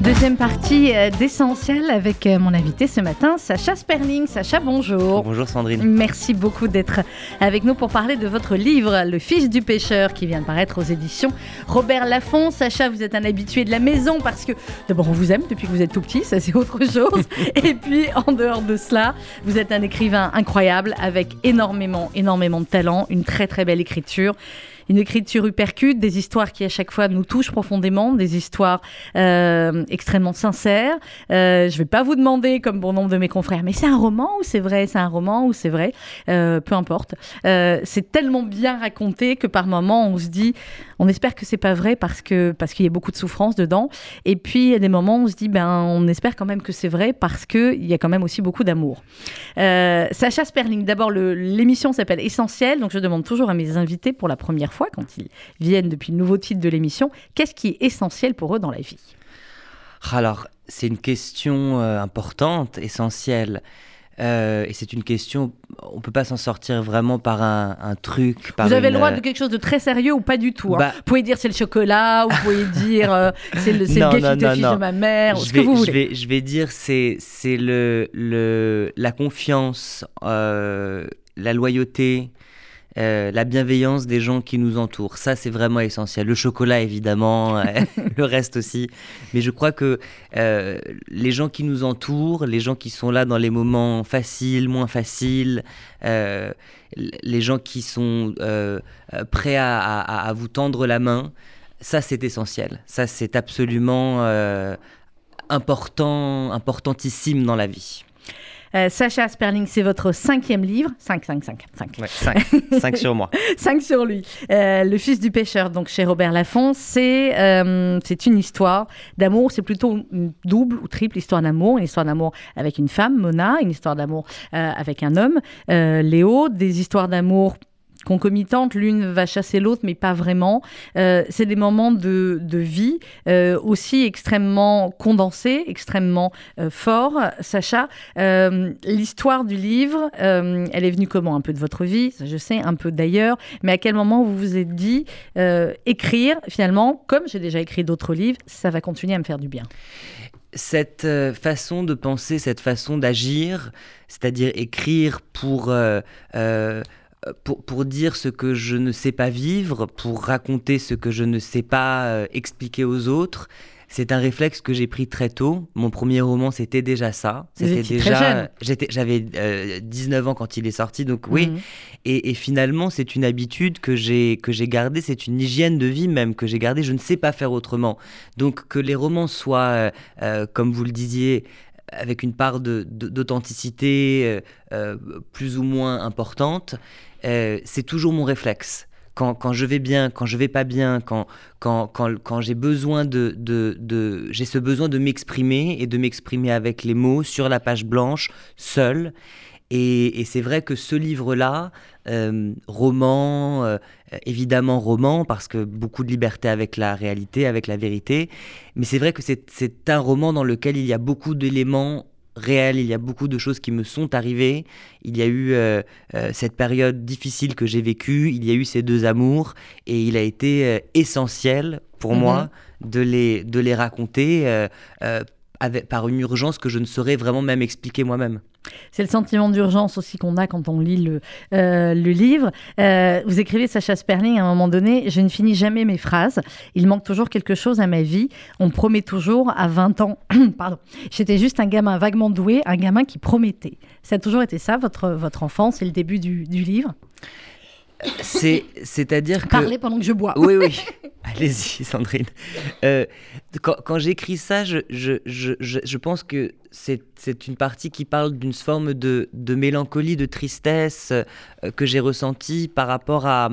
Deuxième partie euh, d'Essentiel avec euh, mon invité ce matin, Sacha Sperling. Sacha, bonjour. Bonjour Sandrine. Merci beaucoup d'être avec nous pour parler de votre livre, Le Fils du pêcheur, qui vient de paraître aux éditions Robert Laffont. Sacha, vous êtes un habitué de la maison parce que d'abord on vous aime depuis que vous êtes tout petit, ça c'est autre chose. Et puis en dehors de cela, vous êtes un écrivain incroyable avec énormément, énormément de talent, une très très belle écriture une écriture hypercute, des histoires qui à chaque fois nous touchent profondément, des histoires euh, extrêmement sincères. Euh, je ne vais pas vous demander, comme bon nombre de mes confrères, mais c'est un roman ou c'est vrai? C'est un roman ou c'est vrai? Euh, Peu importe. c'est tellement bien raconté que par moments on se dit, on espère que c'est pas vrai parce que parce qu'il y a beaucoup de souffrance dedans. Et puis il y a des moments où on se dit, ben on espère quand même que c'est vrai parce que il y a quand même aussi beaucoup d'amour. Sacha Sperling, d'abord l'émission s'appelle Essentiel, donc je demande toujours à mes invités pour la première fois, quand ils viennent depuis le nouveau titre de l'émission, qu'est-ce qui est essentiel pour eux dans la vie? Alors, c'est une question euh, importante, essentielle. Euh, et c'est une question, on peut pas s'en sortir vraiment par un, truc. vous avez le droit de quelque chose de très sérieux ou pas du tout. Hein? Bah vous pouvez dire c'est le chocolat, ou vous pouvez dire euh, c'est le, le de ma mère, ce que vous voulez. Je vais, je vais dire c'est c'est le, le la confiance, la loyauté, euh, la bienveillance des gens qui nous entourent. Ça, c'est vraiment essentiel. Le chocolat, évidemment, euh, le reste aussi. Mais je crois que euh, les gens qui nous entourent, les gens qui sont là dans les moments faciles, moins faciles, les gens qui sont prêts à, vous tendre la main, ça, c'est essentiel. Ça, c'est absolument important, importantissime dans la vie. Euh, Sacha Sperling, c'est votre cinquième livre. 5, 5, 5. 5. 5. sur moi. 5 sur lui. Euh, le fils du pêcheur, donc chez Robert Laffont, c'est euh, c'est une histoire d'amour. C'est plutôt une double ou triple histoire d'amour. Une histoire d'amour avec une femme, Mona, une histoire d'amour avec un homme, Léo, des histoires d'amour concomitantes, l'une va chasser l'autre, mais pas vraiment. Euh, c'est des moments de, vie euh, aussi extrêmement condensés, extrêmement euh, forts. Sacha, l'histoire du livre, elle est venue comment? Un peu de votre vie, je sais, un peu d'ailleurs, mais à quel moment vous vous êtes dit écrire, finalement, comme j'ai déjà écrit d'autres livres, ça va continuer à me faire du bien? Cette façon de penser, cette façon d'agir, c'est-à-dire écrire pour pour, pour, dire ce que je ne sais pas vivre, pour raconter ce que je ne sais pas euh, expliquer aux autres. C'est un réflexe que j'ai pris très tôt. Mon premier roman, c'était déjà ça. C'était déjà. J'avais 19 euh, ans quand il est sorti, donc oui. Mhm. Et, et, finalement, c'est une habitude que j'ai que j'ai gardée. C'est une hygiène de vie même que j'ai gardée. Je ne sais pas faire autrement. Donc que les romans soient, euh, comme vous le disiez, avec une part d'authenticité plus ou moins importante, euh, c'est toujours mon réflexe. Quand, quand, je vais bien, quand je vais pas bien, quand, quand, quand, quand j'ai besoin de, de, de j'ai ce besoin de m'exprimer et de m'exprimer avec les mots sur la page blanche, seul. Et, c'est vrai que ce livre-là, euh, roman, euh, évidemment roman, parce que beaucoup de liberté avec la réalité, avec la vérité, mais c'est vrai que c'est un roman dans lequel il y a beaucoup d'éléments réel, il y a beaucoup de choses qui me sont arrivées. Il y a eu euh, euh, cette période difficile que j'ai vécue, il y a eu ces deux amours, et il a été euh, essentiel pour moi mhm. de les, de les raconter avec, par une urgence que je ne saurais vraiment même expliquer moi-même. C'est le sentiment d'urgence aussi qu'on a quand on lit le, euh, livre. Euh, vous écrivez, Sacha Sperling, à un moment donné, je ne finis jamais mes phrases. Il manque toujours quelque chose à ma vie. On promet toujours à 20 ans. Pardon. J'étais juste un gamin vaguement doué, un gamin qui promettait. Ça a toujours été ça, votre, votre enfance et le début du, du livre? C'est, c'est-à-dire que... Parlez pendant que je bois. Oui, oui. Allez-y, Sandrine. Euh, quand, quand j'écris ça, je, je, je, je, pense que c'est, c'est une partie qui parle d'une forme de, de, mélancolie, de tristesse euh, que j'ai ressentie par rapport à,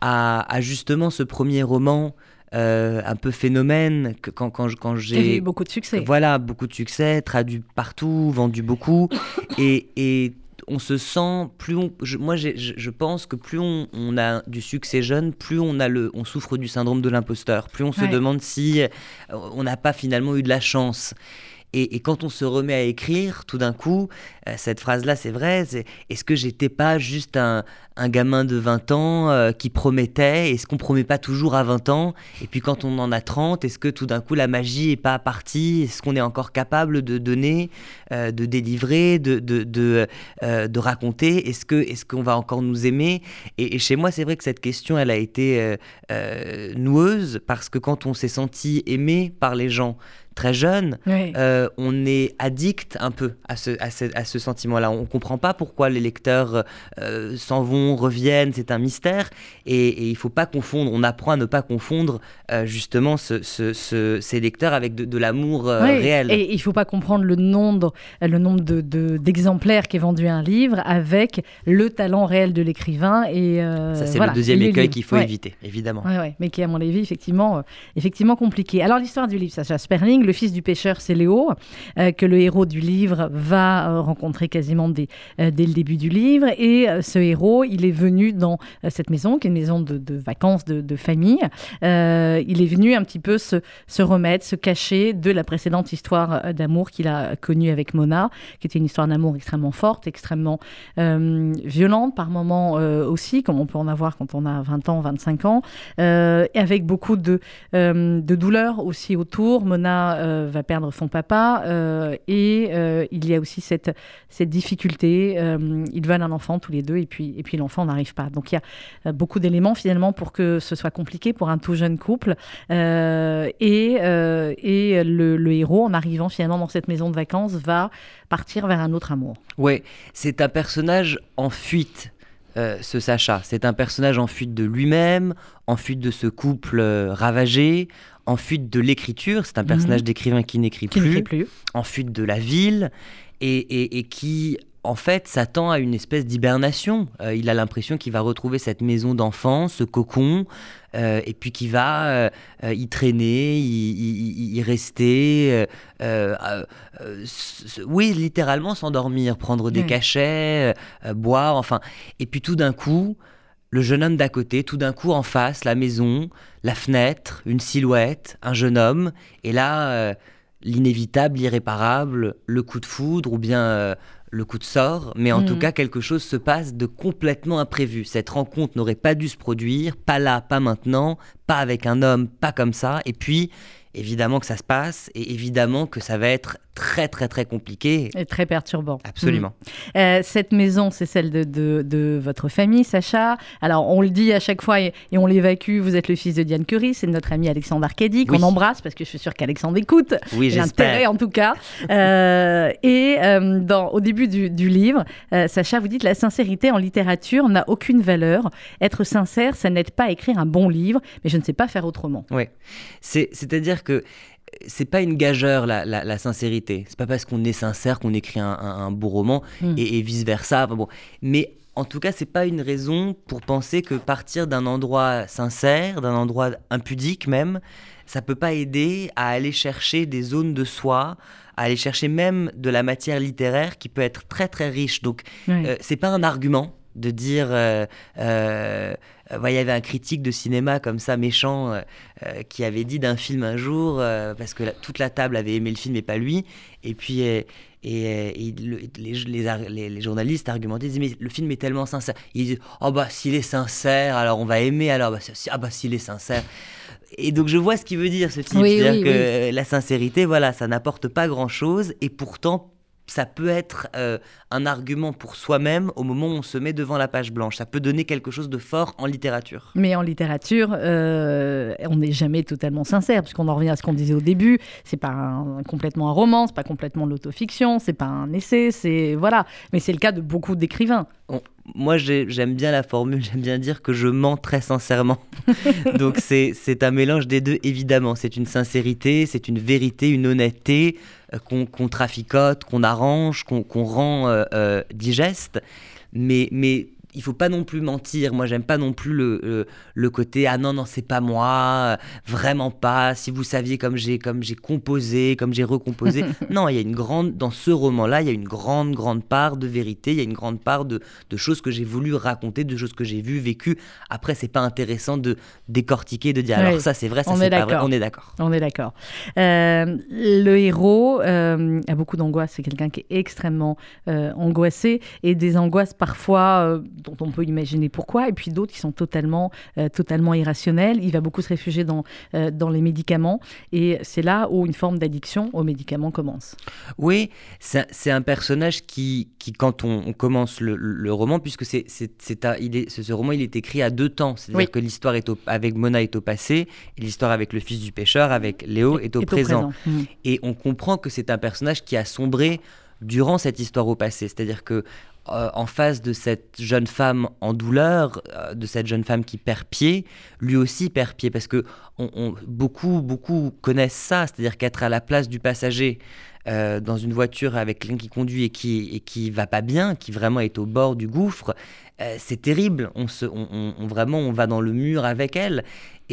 à, à, justement ce premier roman. Euh, un peu phénomène que quand, quand, quand j'ai eu beaucoup de succès voilà beaucoup de succès traduit partout vendu beaucoup et, et on se sent, plus on, moi je, pense que plus on, a du succès jeune, plus on, a le, on souffre du syndrome de l'imposteur, plus on se demande si euh, on n'a pas finalement eu de la chance. Et, quand on se remet à écrire, tout d'un coup, euh, cette phrase-là, c'est vrai, c'est est-ce que j'étais pas juste un, gamin de 20 ans euh, qui promettait Est-ce qu'on promet pas toujours à 20 ans? Et puis quand on en a 30, est-ce que tout d'un coup la magie est pas partie? Est-ce qu'on est encore capable de donner, euh, de délivrer, de, raconter? Est-ce que qu'on va encore nous aimer? Et, et, chez moi, c'est vrai que cette question, elle a été noueuse parce que quand on s'est senti aimé par les gens, très jeune, euh, on est addict un peu à ce, à ce, sentiment-là. On ne comprend pas pourquoi les lecteurs euh, s'en vont, reviennent, c'est un mystère. Et, il ne faut pas confondre, on apprend à ne pas confondre euh, justement ce, ces lecteurs avec de, l'amour réel. Et il ne faut pas comprendre le nombre, le nombre d'exemplaires de, qui est vendu à un livre avec le talent réel de l'écrivain. Et, Ça, c'est le deuxième écueil qu'il faut éviter, évidemment. mais qui est à mon avis effectivement, effectivement compliqué. Alors l'histoire du livre, Sacha Sperling, le fils du pêcheur, c'est Léo, euh, que le héros du livre va euh, rencontrer quasiment dès, euh, dès, le début du livre. Et ce héros, il est venu dans cette maison, qui est une maison de, vacances, de, famille. il est venu un petit peu se, se, remettre, se cacher de la précédente histoire d'amour qu'il a connue avec Mona, qui était une histoire d'amour extrêmement forte, extrêmement violente par moments aussi, comme on peut en avoir quand on a 20 ans, 25 ans, et avec beaucoup de, de douleur aussi autour. Mona euh, va perdre son papa euh, et euh, il y a aussi cette, cette difficulté. ils veulent un enfant tous les deux et puis, et puis l'enfant n'arrive pas. Donc il y a beaucoup d'éléments finalement pour que ce soit compliqué pour un tout jeune couple. et et le, héros, en arrivant finalement dans cette maison de vacances, va partir vers un autre amour. Ouais, c'est un personnage en fuite. ce Sacha. C'est un personnage en fuite de lui-même, en fuite de ce couple ravagé, en fuite de l'écriture, c'est un personnage mhm. d'écrivain qui n'écrit plus, plus, en fuite de la ville, et, qui en fait s'attend à une espèce d'hibernation. Euh, il a l'impression qu'il va retrouver cette maison d'enfance, ce cocon, euh, et puis qu'il va euh, y traîner, y, y rester, oui, littéralement s'endormir, prendre des cachets, boire, enfin. Et puis tout d'un coup, le jeune homme d'à côté, tout d'un coup en face, la maison, la fenêtre, une silhouette, un jeune homme, et là, euh, l'inévitable, l'irréparable, le coup de foudre ou bien euh, le coup de sort, mais en tout mm. cas, quelque chose se passe de complètement imprévu. Cette rencontre n'aurait pas dû se produire, pas là, pas maintenant, pas avec un homme, pas comme ça, et puis évidemment que ça se passe et évidemment que ça va être très très très compliqué. Et très perturbant. Absolument. Mm. Euh, cette maison, c'est celle de, de, votre famille, Sacha. Alors on le dit à chaque fois et, on l'évacue, vous êtes le fils de Diane Curie, c'est notre ami Alexandre Arcadi, qu'on embrasse parce que je suis sûre qu'Alexandre écoute. Oui, j'espère. en tout cas. euh, et euh, dans, au début du, du livre, Sacha, vous dites la sincérité en littérature n'a aucune valeur. Être sincère, ça n'aide pas à écrire un bon livre, mais je ne sais pas faire autrement. Oui, c'est-à-dire que c'est pas une gageure la, la, sincérité. C'est pas parce qu'on est sincère qu'on écrit un, beau roman hmm. et, vice versa. bon. Mais en tout cas, c'est pas une raison pour penser que partir d'un endroit sincère, d'un endroit impudique même, ça peut pas aider à aller chercher des zones de soi, à aller chercher même de la matière littéraire qui peut être très très riche. Donc, euh, c'est pas un argument de dire euh, euh, il y avait un critique de cinéma comme ça méchant qui avait dit d'un film un jour parce que toute la table avait aimé le film et pas lui. Et puis et, les, les, journalistes argumentaient ils disaient mais le film est tellement sincère. Ils disent oh bah s'il est sincère alors on va aimer alors bah, ah bah s'il est sincère. Et donc je vois ce qu'il veut dire ce type. C'est-à-dire que la sincérité voilà ça n'apporte pas grand chose et pourtant ça peut être euh, un argument pour soi-même au moment où on se met devant la page blanche. Ça peut donner quelque chose de fort en littérature. Mais en littérature, euh, on n'est jamais totalement sincère, puisqu'on en revient à ce qu'on disait au début. C'est pas complètement un roman, c'est pas complètement l'autofiction, c'est pas un essai, c'est voilà. Mais c'est le cas de beaucoup d'écrivains. Moi j'aime bien la formule, j'aime bien dire que je mens très sincèrement. Donc c'est un mélange des deux, évidemment. C'est une sincérité, c'est une vérité, une honnêteté euh, qu'on traficote, qu'on arrange, qu'on rend euh, euh, digeste. Mais, mais il faut pas non plus mentir. Moi, j'aime pas non plus le, le, côté ah non non c'est pas moi, vraiment pas. Si vous saviez comme j'ai comme j'ai composé, comme j'ai recomposé. non, il y a une grande dans ce roman-là, il y a une grande grande part de vérité. Il y a une grande part de, de choses que j'ai voulu raconter, de choses que j'ai vues, vécues. Après, c'est pas intéressant de décortiquer, de dire alors ça c'est vrai, ça c'est pas vrai. On est d'accord. On est d'accord. Euh, le héros euh, a beaucoup d'angoisse. C'est quelqu'un qui est extrêmement euh, angoissé et des angoisses parfois dont on peut imaginer pourquoi, et puis d'autres qui sont totalement, euh, totalement irrationnels. Il va beaucoup se réfugier dans, euh, dans les médicaments, et c'est là où une forme d'addiction aux médicaments commence. Oui, c'est un personnage qui, qui quand on, commence le, roman, puisque c'est, il est, ce, roman il est écrit à deux temps, c'est-à-dire que l'histoire avec Mona est au passé, et l'histoire avec le fils du pêcheur, avec Léo, est, au, présent. Mmh. Et on comprend que c'est un personnage qui a sombré durant cette histoire au passé. C'est-à-dire que euh, en face de cette jeune femme en douleur, euh, de cette jeune femme qui perd pied, lui aussi perd pied, parce que beaucoup, beaucoup connaissent ça, c'est-à-dire qu'être à la place du passager euh, dans une voiture avec quelqu'un qui conduit et qui, et qui va pas bien, qui vraiment est au bord du gouffre, c'est terrible. On, se, on, vraiment, on va dans le mur avec elle.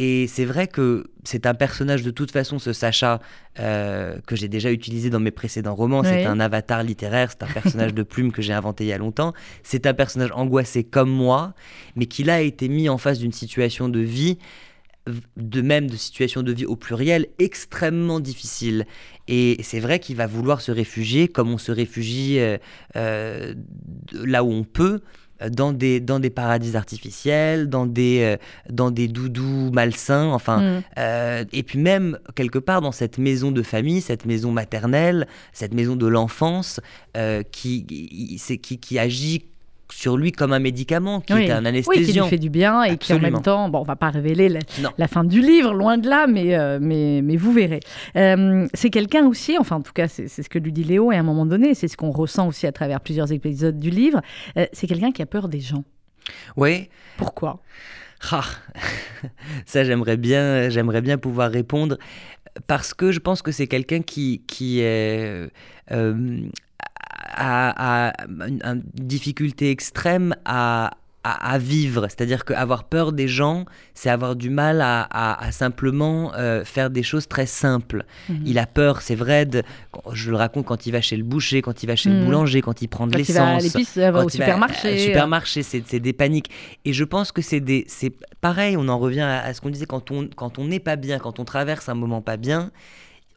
Et c'est vrai que c'est un personnage de toute façon, ce Sacha, euh, que j'ai déjà utilisé dans mes précédents romans. C'est un avatar littéraire, c'est un personnage de plume que j'ai inventé il y a longtemps. C'est un personnage angoissé comme moi, mais qui là a été mis en face d'une situation de vie de même de situation de vie au pluriel extrêmement difficile. Et c'est vrai qu'il va vouloir se réfugier comme on se réfugie euh, euh, là où on peut, dans des, dans des paradis artificiels, dans des, euh, dans des doudous malsains, enfin, mm. euh, et puis même quelque part dans cette maison de famille, cette maison maternelle, cette maison de l'enfance, euh, qui, qui, qui agit sur lui comme un médicament, qui est un anesthésiant. Oui, qui lui fait du bien et qui en même temps, bon, on va pas révéler la, fin du livre, loin de là, mais, euh, mais, mais vous verrez. Euh, c'est quelqu'un aussi, enfin en tout cas c'est ce que lui dit Léo, et à un moment donné, c'est ce qu'on ressent aussi à travers plusieurs épisodes du livre, euh, c'est quelqu'un qui a peur des gens. Oui. Pourquoi? Ah, ça j'aimerais bien, j'aimerais bien pouvoir répondre parce que je pense que c'est quelqu'un qui, qui est à, une, difficulté extrême à, à, vivre. C'est-à-dire qu'avoir peur des gens, c'est avoir du mal à, simplement euh, faire des choses très simples. Mhm. Il a peur, c'est vrai, de, je le raconte quand il va chez le boucher, quand il va chez le mhm. boulanger, quand il prend de l'essence. Quand il va au supermarché. Au supermarché, c'est des paniques. Et je pense que c'est pareil, on en revient à, à ce qu'on disait, quand on quand on n'est pas bien, quand on traverse un moment pas bien,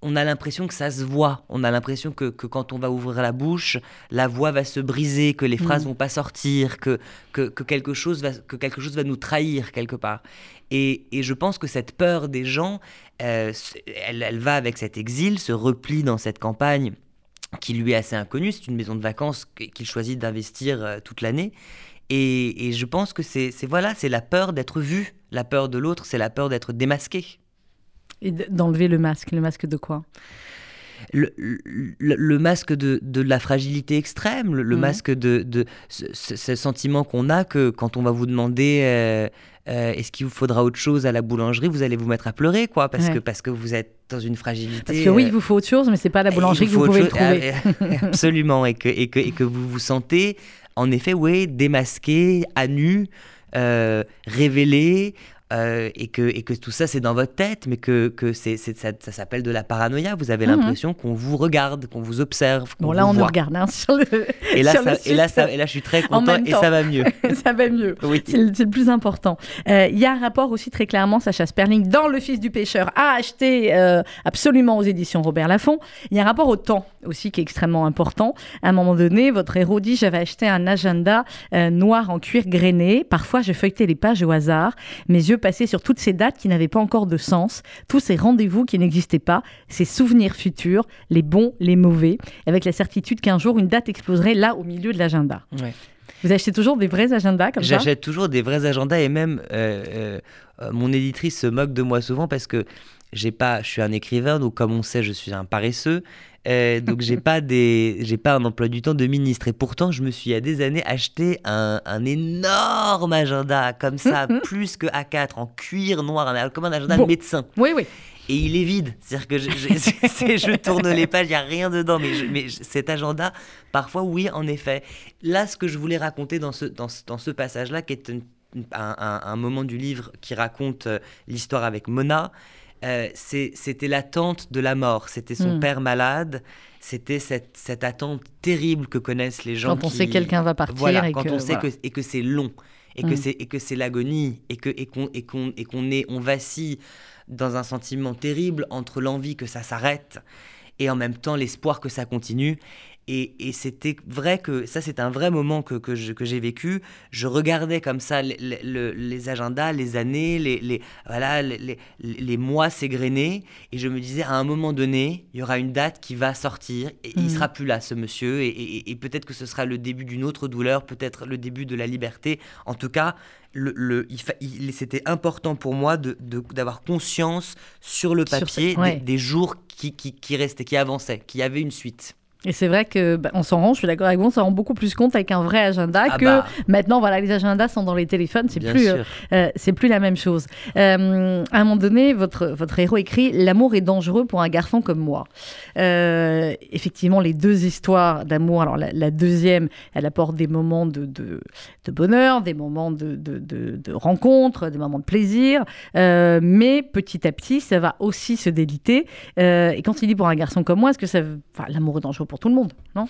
on a l'impression que ça se voit. On a l'impression que, quand on va ouvrir la bouche, la voix va se briser, que les phrases mm. vont pas sortir, que, que, quelque chose va, que quelque chose va nous trahir quelque part. Et, je pense que cette peur des gens, euh, elle, va avec cet exil, ce repli dans cette campagne qui lui est assez inconnue. C'est une maison de vacances qu'il choisit d'investir euh, toute l'année. Et, et, je pense que c'est voilà, c'est la peur d'être vu. La peur de l'autre, c'est la peur d'être démasqué. Et d'enlever le masque. Le masque de quoi? Le, masque de, de, la fragilité extrême, le, masque de, de ce, sentiment qu'on a que quand on va vous demander euh, euh, est-ce qu'il vous faudra autre chose à la boulangerie, vous allez vous mettre à pleurer, quoi, parce, que, parce que vous êtes dans une fragilité. Parce que oui, il vous faut autre chose, mais c'est pas la boulangerie que vous pouvez le trouver. Absolument, et que, et, que, et que vous vous sentez, en effet, oui, démasqué, à nu, euh, révélé, euh, et, que, et que tout ça c'est dans votre tête, mais que, que c'est, ça, ça s'appelle de la paranoïa. Vous avez mhm. l'impression qu'on vous regarde, qu'on vous observe. bon, là, on nous regarde hein, sur le. Et là, et, là ça, et là, je suis très content et ça va mieux. ça va mieux. Oui. C'est, le, plus important. Euh, il y a un rapport aussi très clairement, Sacha Sperling, dans Le Fils du pêcheur, a acheté euh, absolument aux éditions Robert Laffont. Il y a un rapport au temps aussi qui est extrêmement important. À un moment donné, votre héros dit J'avais acheté un agenda noir en cuir grainé. Parfois, je feuilletais les pages au hasard. Mes yeux passer sur toutes ces dates qui n'avaient pas encore de sens, tous ces rendez-vous qui n'existaient pas, ces souvenirs futurs, les bons, les mauvais, avec la certitude qu'un jour une date exploserait là au milieu de l'agenda. Vous achetez toujours des vrais agendas comme ça? J'achète toujours des vrais agendas et même euh, euh, mon éditrice se moque de moi souvent parce que j'ai pas, je suis un écrivain, donc comme on sait, je suis un paresseux. Euh, donc j'ai pas des, j'ai pas un emploi du temps de ministre. Et pourtant, je me suis il y a des années acheté un, un énorme agenda comme ça, plus que A4 en cuir noir, comme un agenda de médecin. Oui, oui et il est vide. C'est-à-dire que je, je, tourne les pages, il n'y a rien dedans. Mais, mais, cet agenda, parfois, oui, en effet. Là, ce que je voulais raconter dans ce, dans, dans ce passage-là, qui est un, moment du livre qui raconte euh, l'histoire avec Mona, euh, c'était l'attente de la mort. C'était son hmm. père malade. C'était cette, cette, attente terrible que connaissent les gens. Quand on sait quelqu'un va partir. Voilà, quand on sait que, et que c'est long. Et que hmm. c'est et que c'est l'agonie et que et qu'on et qu'on et qu'on est on vacille dans un sentiment terrible entre l'envie que ça s'arrête et en même temps l'espoir que ça continue et, c'était vrai que ça, c'est un vrai moment que, que, j'ai vécu. Je regardais comme ça les, agendas, les années, les, les voilà, les, mois s'égrener. Et je me disais, à un moment donné, il y aura une date qui va sortir. Et il mhm. sera plus là, ce monsieur. Et, peut-être que ce sera le début d'une autre douleur, peut-être le début de la liberté. En tout cas, le, il, c'était important pour moi d'avoir de, conscience sur le papier des, jours qui, qui, qui restaient, qui avançaient, qui avaient une suite. Et c'est vrai que bah, on s'en rend, je suis d'accord avec vous, on s'en rend beaucoup plus compte avec un vrai agenda ah que bah. maintenant, voilà, les agendas sont dans les téléphones, c'est plus, euh, euh, c'est plus la même chose. Euh, à un moment donné, votre, votre héros écrit L'amour est dangereux pour un garçon comme moi. effectivement, les deux histoires d'amour, alors la, deuxième, elle apporte des moments de, de, de bonheur, des moments de, de, de, rencontre, des moments de plaisir, mais petit à petit, ça va aussi se déliter. et quand il dit pour un garçon comme moi, est-ce que ça, l'amour est dangereux pour tout le monde, non?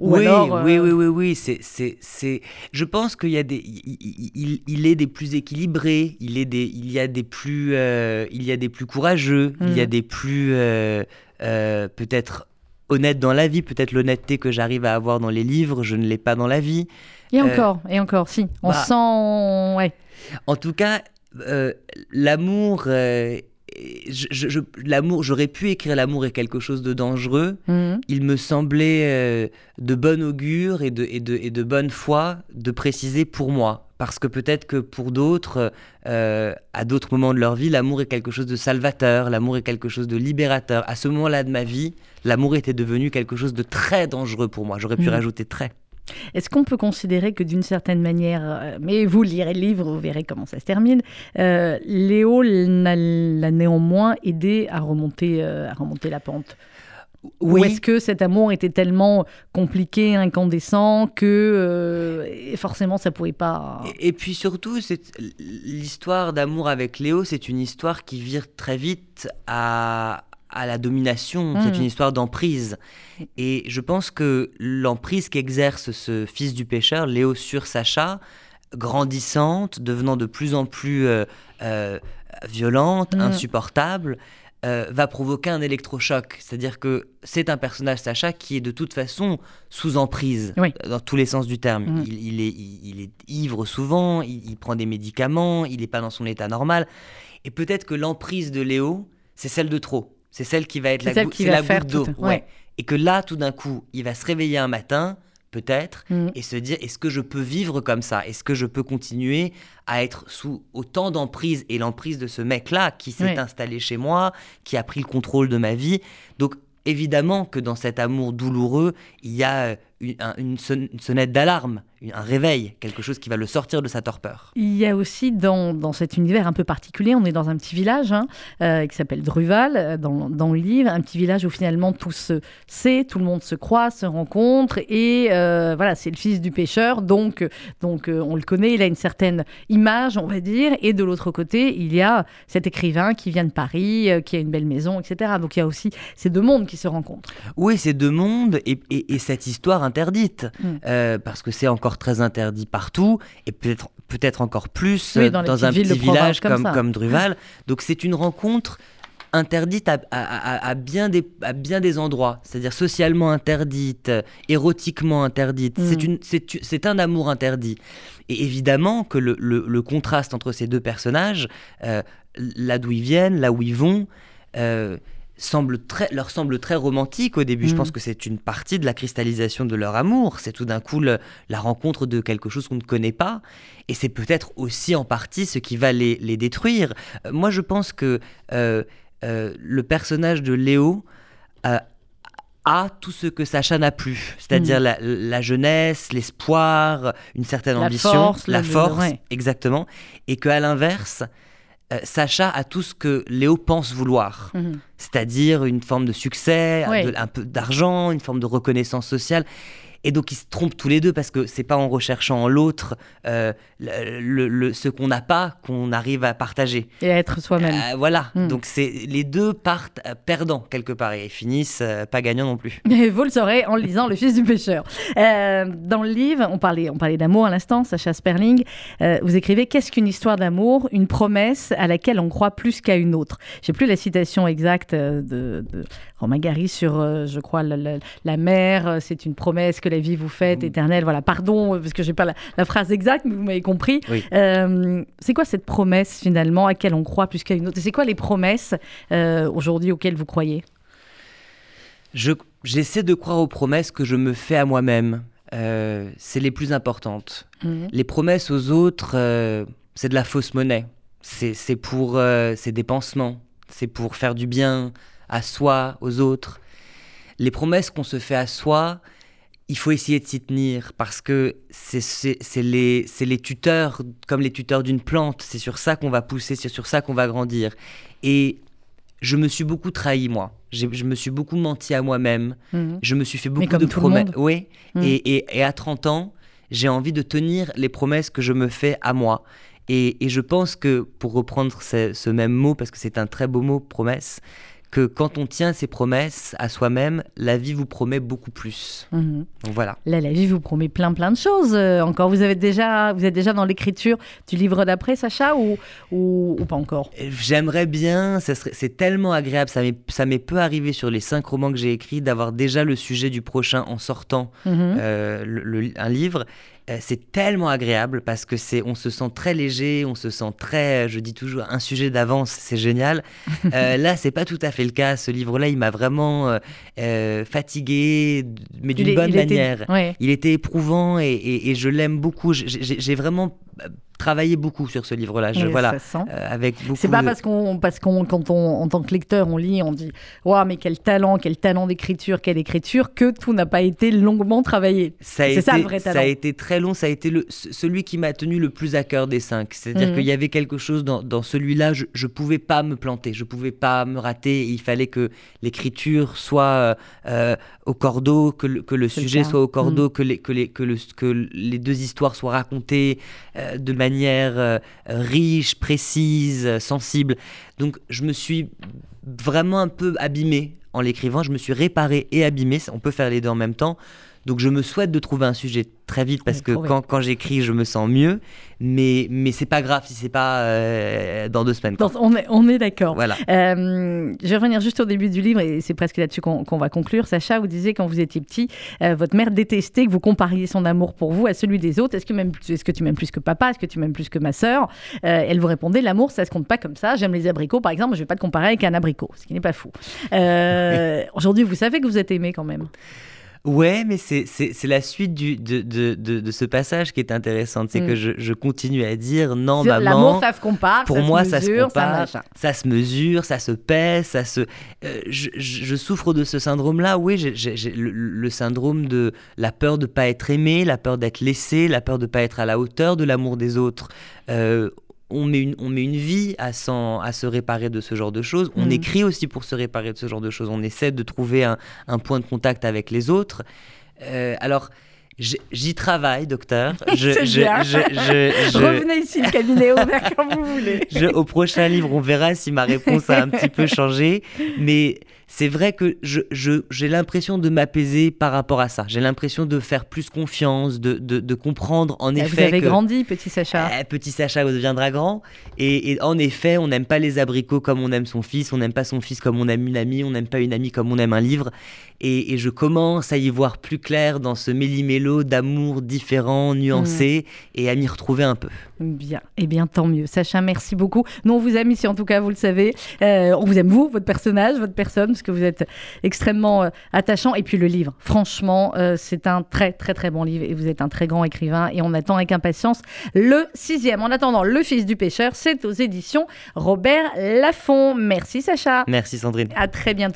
Oui, euh, oui, oui, oui, oui, c'est, c'est, c'est. Je pense qu'il y a des, il, il, est des plus équilibrés, il est des, il y a des plus, euh, il y a des plus courageux, il y a mm. des plus, euh, peut-être honnêtes dans la vie, peut-être l'honnêteté que j'arrive à avoir dans les livres, je ne l'ai pas dans la vie. Et encore, et encore, si, on bah sent, ouais. En tout cas, l'amour je, l'amour, j'aurais pu écrire l'amour est quelque chose de dangereux. Mhm. Il me semblait euh, de bon augure et de, et, de, et de bonne foi de préciser pour moi. Parce que peut-être que pour d'autres, euh, à d'autres moments de leur vie, l'amour est quelque chose de salvateur, l'amour est quelque chose de libérateur. À ce moment-là de ma vie, l'amour était devenu quelque chose de très dangereux pour moi. J'aurais pu mhm. rajouter très. Est-ce qu'on peut considérer que d'une certaine manière, euh, mais vous lirez le livre, vous verrez comment ça se termine, euh, Léo l'a néanmoins aidé à remonter, euh, à remonter la pente? Oui. Ou est-ce que cet amour était tellement compliqué, incandescent, que forcément ça pouvait pas. Et, et puis surtout, l'histoire d'amour avec Léo, c'est une histoire qui vire très vite à, à la domination, c'est une hmm. histoire d'emprise. Et je pense que l'emprise qu'exerce ce fils du pêcheur, Léo sur Sacha, grandissante, devenant de plus en plus euh, euh, violente, hmm. insupportable, euh, va provoquer un électrochoc. C'est-à-dire que c'est un personnage, Sacha, qui est de toute façon sous emprise, dans tous les sens du terme. Hmm. Il, est, il, est, ivre souvent, il, prend des médicaments, il n'est pas dans son état normal. Et peut-être que l'emprise de Léo, c'est celle de trop. C'est celle qui va être la, goutte d'eau. Ouais. Et que là, tout d'un coup, il va se réveiller un matin, peut-être, mm. et se dire est-ce que je peux vivre comme ça? Est-ce que je peux continuer à être sous autant d'emprise et l'emprise de ce mec-là qui s'est installé chez moi, qui a pris le contrôle de ma vie? Donc, évidemment que dans cet amour douloureux, il y a une, sonnette d'alarme, un réveil, quelque chose qui va le sortir de sa torpeur. Il y a aussi dans, dans cet univers un peu particulier, on est dans un petit village hein, euh, qui s'appelle Druval, euh, dans, dans, le livre, un petit village où finalement tout se sait, tout le monde se croit, se rencontre, et euh, voilà, c'est le fils du pêcheur, donc, donc on le connaît, il a une certaine image, on va dire, et de l'autre côté, il y a cet écrivain qui vient de Paris, qui a une belle maison, etc. Donc il y a aussi ces deux mondes qui se rencontrent. Oui, ces deux mondes, et, et, et cette histoire interdite, mm. parce que c'est encore très interdit partout, et peut-être peut-être encore plus euh, dans, un petit village comme, comme, Druval. Donc c'est une rencontre interdite à, à, bien des, à bien des endroits, c'est-à-dire socialement interdite, érotiquement interdite. Mm. C'est un amour interdit. Et évidemment que le, le, contraste entre ces deux personnages, euh, là d'où ils viennent, là où ils vont, semble très, leur semble très romantique au début. Je pense mm. que c'est une partie de la cristallisation de leur amour. C'est tout d'un coup la rencontre de quelque chose qu'on ne connaît pas. Et c'est peut-être aussi en partie ce qui va les, les détruire. Euh, moi, je pense que euh, euh, le personnage de Léo à tout ce que Sacha n'a plus, c'est-à-dire mm. la, jeunesse, l'espoir, une certaine ambition, la force, exactement, et qu'à l'inverse, euh, Sacha a tout ce que Léo pense vouloir, mm-hmm. c'est-à-dire une forme de succès, un peu d'argent, une forme de reconnaissance sociale. Et donc ils se trompent tous les deux parce que c'est pas en recherchant l'autre euh, le, ce qu'on n'a pas qu'on arrive à partager. Et à être soi-même. Euh, voilà. Hmm. Donc c'est les deux partent euh, perdants quelque part et finissent pas gagnants non plus. Et vous le saurez en lisant Le Fils du pêcheur. dans le livre, on parlait, on parlait d'amour à l'instant, Sacha Sperling. vous écrivez Qu'est-ce qu'une histoire d'amour Une promesse à laquelle on croit plus qu'à une autre? J'ai plus la citation exacte de, de Romain Gary sur, je crois, la, la mer. C'est une promesse que la vie vous fait, éternelle. Voilà, pardon, parce que j'ai pas la, phrase exacte, mais vous m'avez compris. Euh, c'est quoi cette promesse finalement à laquelle on croit plus qu'à une autre? C'est quoi les promesses euh, aujourd'hui auxquelles vous croyez? J'essaie de croire aux promesses que je me fais à moi-même. Euh, c'est les plus importantes. Mhm. Les promesses aux autres, c'est de la fausse monnaie. C'est pour c'est des pansements. C'est pour faire du bien à soi, aux autres. Les promesses qu'on se fait à soi, il faut essayer de s'y tenir parce que c'est les, les tuteurs, comme les tuteurs d'une plante, c'est sur ça qu'on va pousser, c'est sur ça qu'on va grandir. Et je me suis beaucoup trahi, moi. Je me suis beaucoup menti à moi-même. Mhm. Je me suis fait beaucoup de promesses. Oui. Mhm. Et, et, à 30 ans, j'ai envie de tenir les promesses que je me fais à moi. Et, et je pense que, pour reprendre ce, ce même mot, parce que c'est un très beau mot, promesse, que quand on tient ses promesses à soi-même, la vie vous promet beaucoup plus. Mhm. Donc voilà. Là, la vie vous promet plein plein de choses. Euh, encore, vous avez déjà, vous êtes déjà dans l'écriture du livre d'après, Sacha, ou, ou, pas encore? J'aimerais bien. C'est tellement agréable. Ça m'est peu arrivé sur les cinq romans que j'ai écrits d'avoir déjà le sujet du prochain en sortant mhm. euh, un livre. Euh, c'est tellement agréable parce que c'est, on se sent très léger, on se sent très, je dis toujours, un sujet d'avance, c'est génial. euh, là, c'est pas tout à fait le cas. Ce livre-là, il m'a vraiment euh, euh, fatigué, mais d'une bonne manière. Il était éprouvant et, et je l'aime beaucoup. J'ai vraiment travaillé beaucoup sur ce livre-là. Je, voilà, euh, avec beaucoup. C'est pas parce qu'on, parce qu'on, quand on, en tant que lecteur, on lit, on dit, waouh, mais quel talent, quel talent d'écriture, quelle écriture, que tout n'a pas été longuement travaillé. C'est ça le vrai talent. Ça a été très long. Ça a été le, celui qui m'a tenu le plus à cœur des cinq. C'est-à-dire mhm. qu'il y avait quelque chose dans, dans celui-là. Je, je pouvais pas me planter. Je pouvais pas me rater. Il fallait que l'écriture soit euh, euh, au cordeau, que le, que le sujet soit au cordeau, mhm. que les, que les, que le, que les deux histoires soient racontées de manière euh, riche, précise, sensible. Donc je me suis vraiment un peu abîmé en l'écrivant, je me suis réparé et abîmé, on peut faire les deux en même temps. Donc je me souhaite de trouver un sujet très vite parce que quand, quand j'écris, je me sens mieux. Mais, mais c'est pas grave si c'est pas euh, dans deux semaines. on est, on est d'accord. Voilà. Euh, je vais revenir juste au début du livre et c'est presque là-dessus qu'on va conclure. Sacha, vous disiez quand vous étiez petit, euh, votre mère détestait que vous compariez son amour pour vous à celui des autres. Est-ce que, même, est -ce que tu m'aimes plus que papa? Est-ce que tu m'aimes plus que ma sœur? Elle vous répondait l'amour, ça se compte pas comme ça. J'aime les abricots, par exemple, je vais pas te comparer avec un abricot, ce qui n'est pas fou. Aujourd'hui, vous savez que vous êtes aimé quand même. Ouais, mais c'est la suite du, de, de, de, ce passage qui est intéressante. C'est que mm. je, je, continue à dire non, maman. L'amour, ça se compare. Pour moi, ça se compare. Ça, se mesure, ça se pèse, ça se. Euh, je, je, souffre de ce syndrome-là. Oui, j'ai le, le, syndrome de la peur de ne pas être aimé, la peur d'être laissé, la peur de ne pas être à la hauteur de l'amour des autres. Euh, on met une, on met une vie à, à se réparer de ce genre de choses. On mm. écrit aussi pour se réparer de ce genre de choses. On essaie de trouver un, point de contact avec les autres. Euh, alors, J'y travaille, docteur. Je, je, je, Revenez ici, le cabinet ouvert quand vous voulez. au prochain livre, on verra si ma réponse a un petit peu changé. Mais c'est vrai que j'ai l'impression de m'apaiser par rapport à ça. J'ai l'impression de faire plus confiance, de, de, comprendre en effet. Vous avez grandi, petit Sacha. Eh, petit Sacha deviendra grand. Et, en effet, on n'aime pas les abricots comme on aime son fils, on n'aime pas son fils comme on aime une amie, on n'aime pas une amie comme on aime un livre. Et, je commence à y voir plus clair dans ce méli-mélo d'amour différent, nuancé, mm. et à m'y retrouver un peu. Bien, et eh bien tant mieux. Sacha, merci beaucoup. Nous, on vous aime ici, en tout cas, vous le savez. Euh, on vous aime, vous, votre personnage, votre personne que vous êtes extrêmement euh, attachant. Et puis le livre, franchement, euh, c'est un très très très bon livre et vous êtes un très grand écrivain et on attend avec impatience le sixième. En attendant, Le Fils du pêcheur, c'est aux éditions Robert Laffont. Merci Sacha. Merci Sandrine. À très bientôt.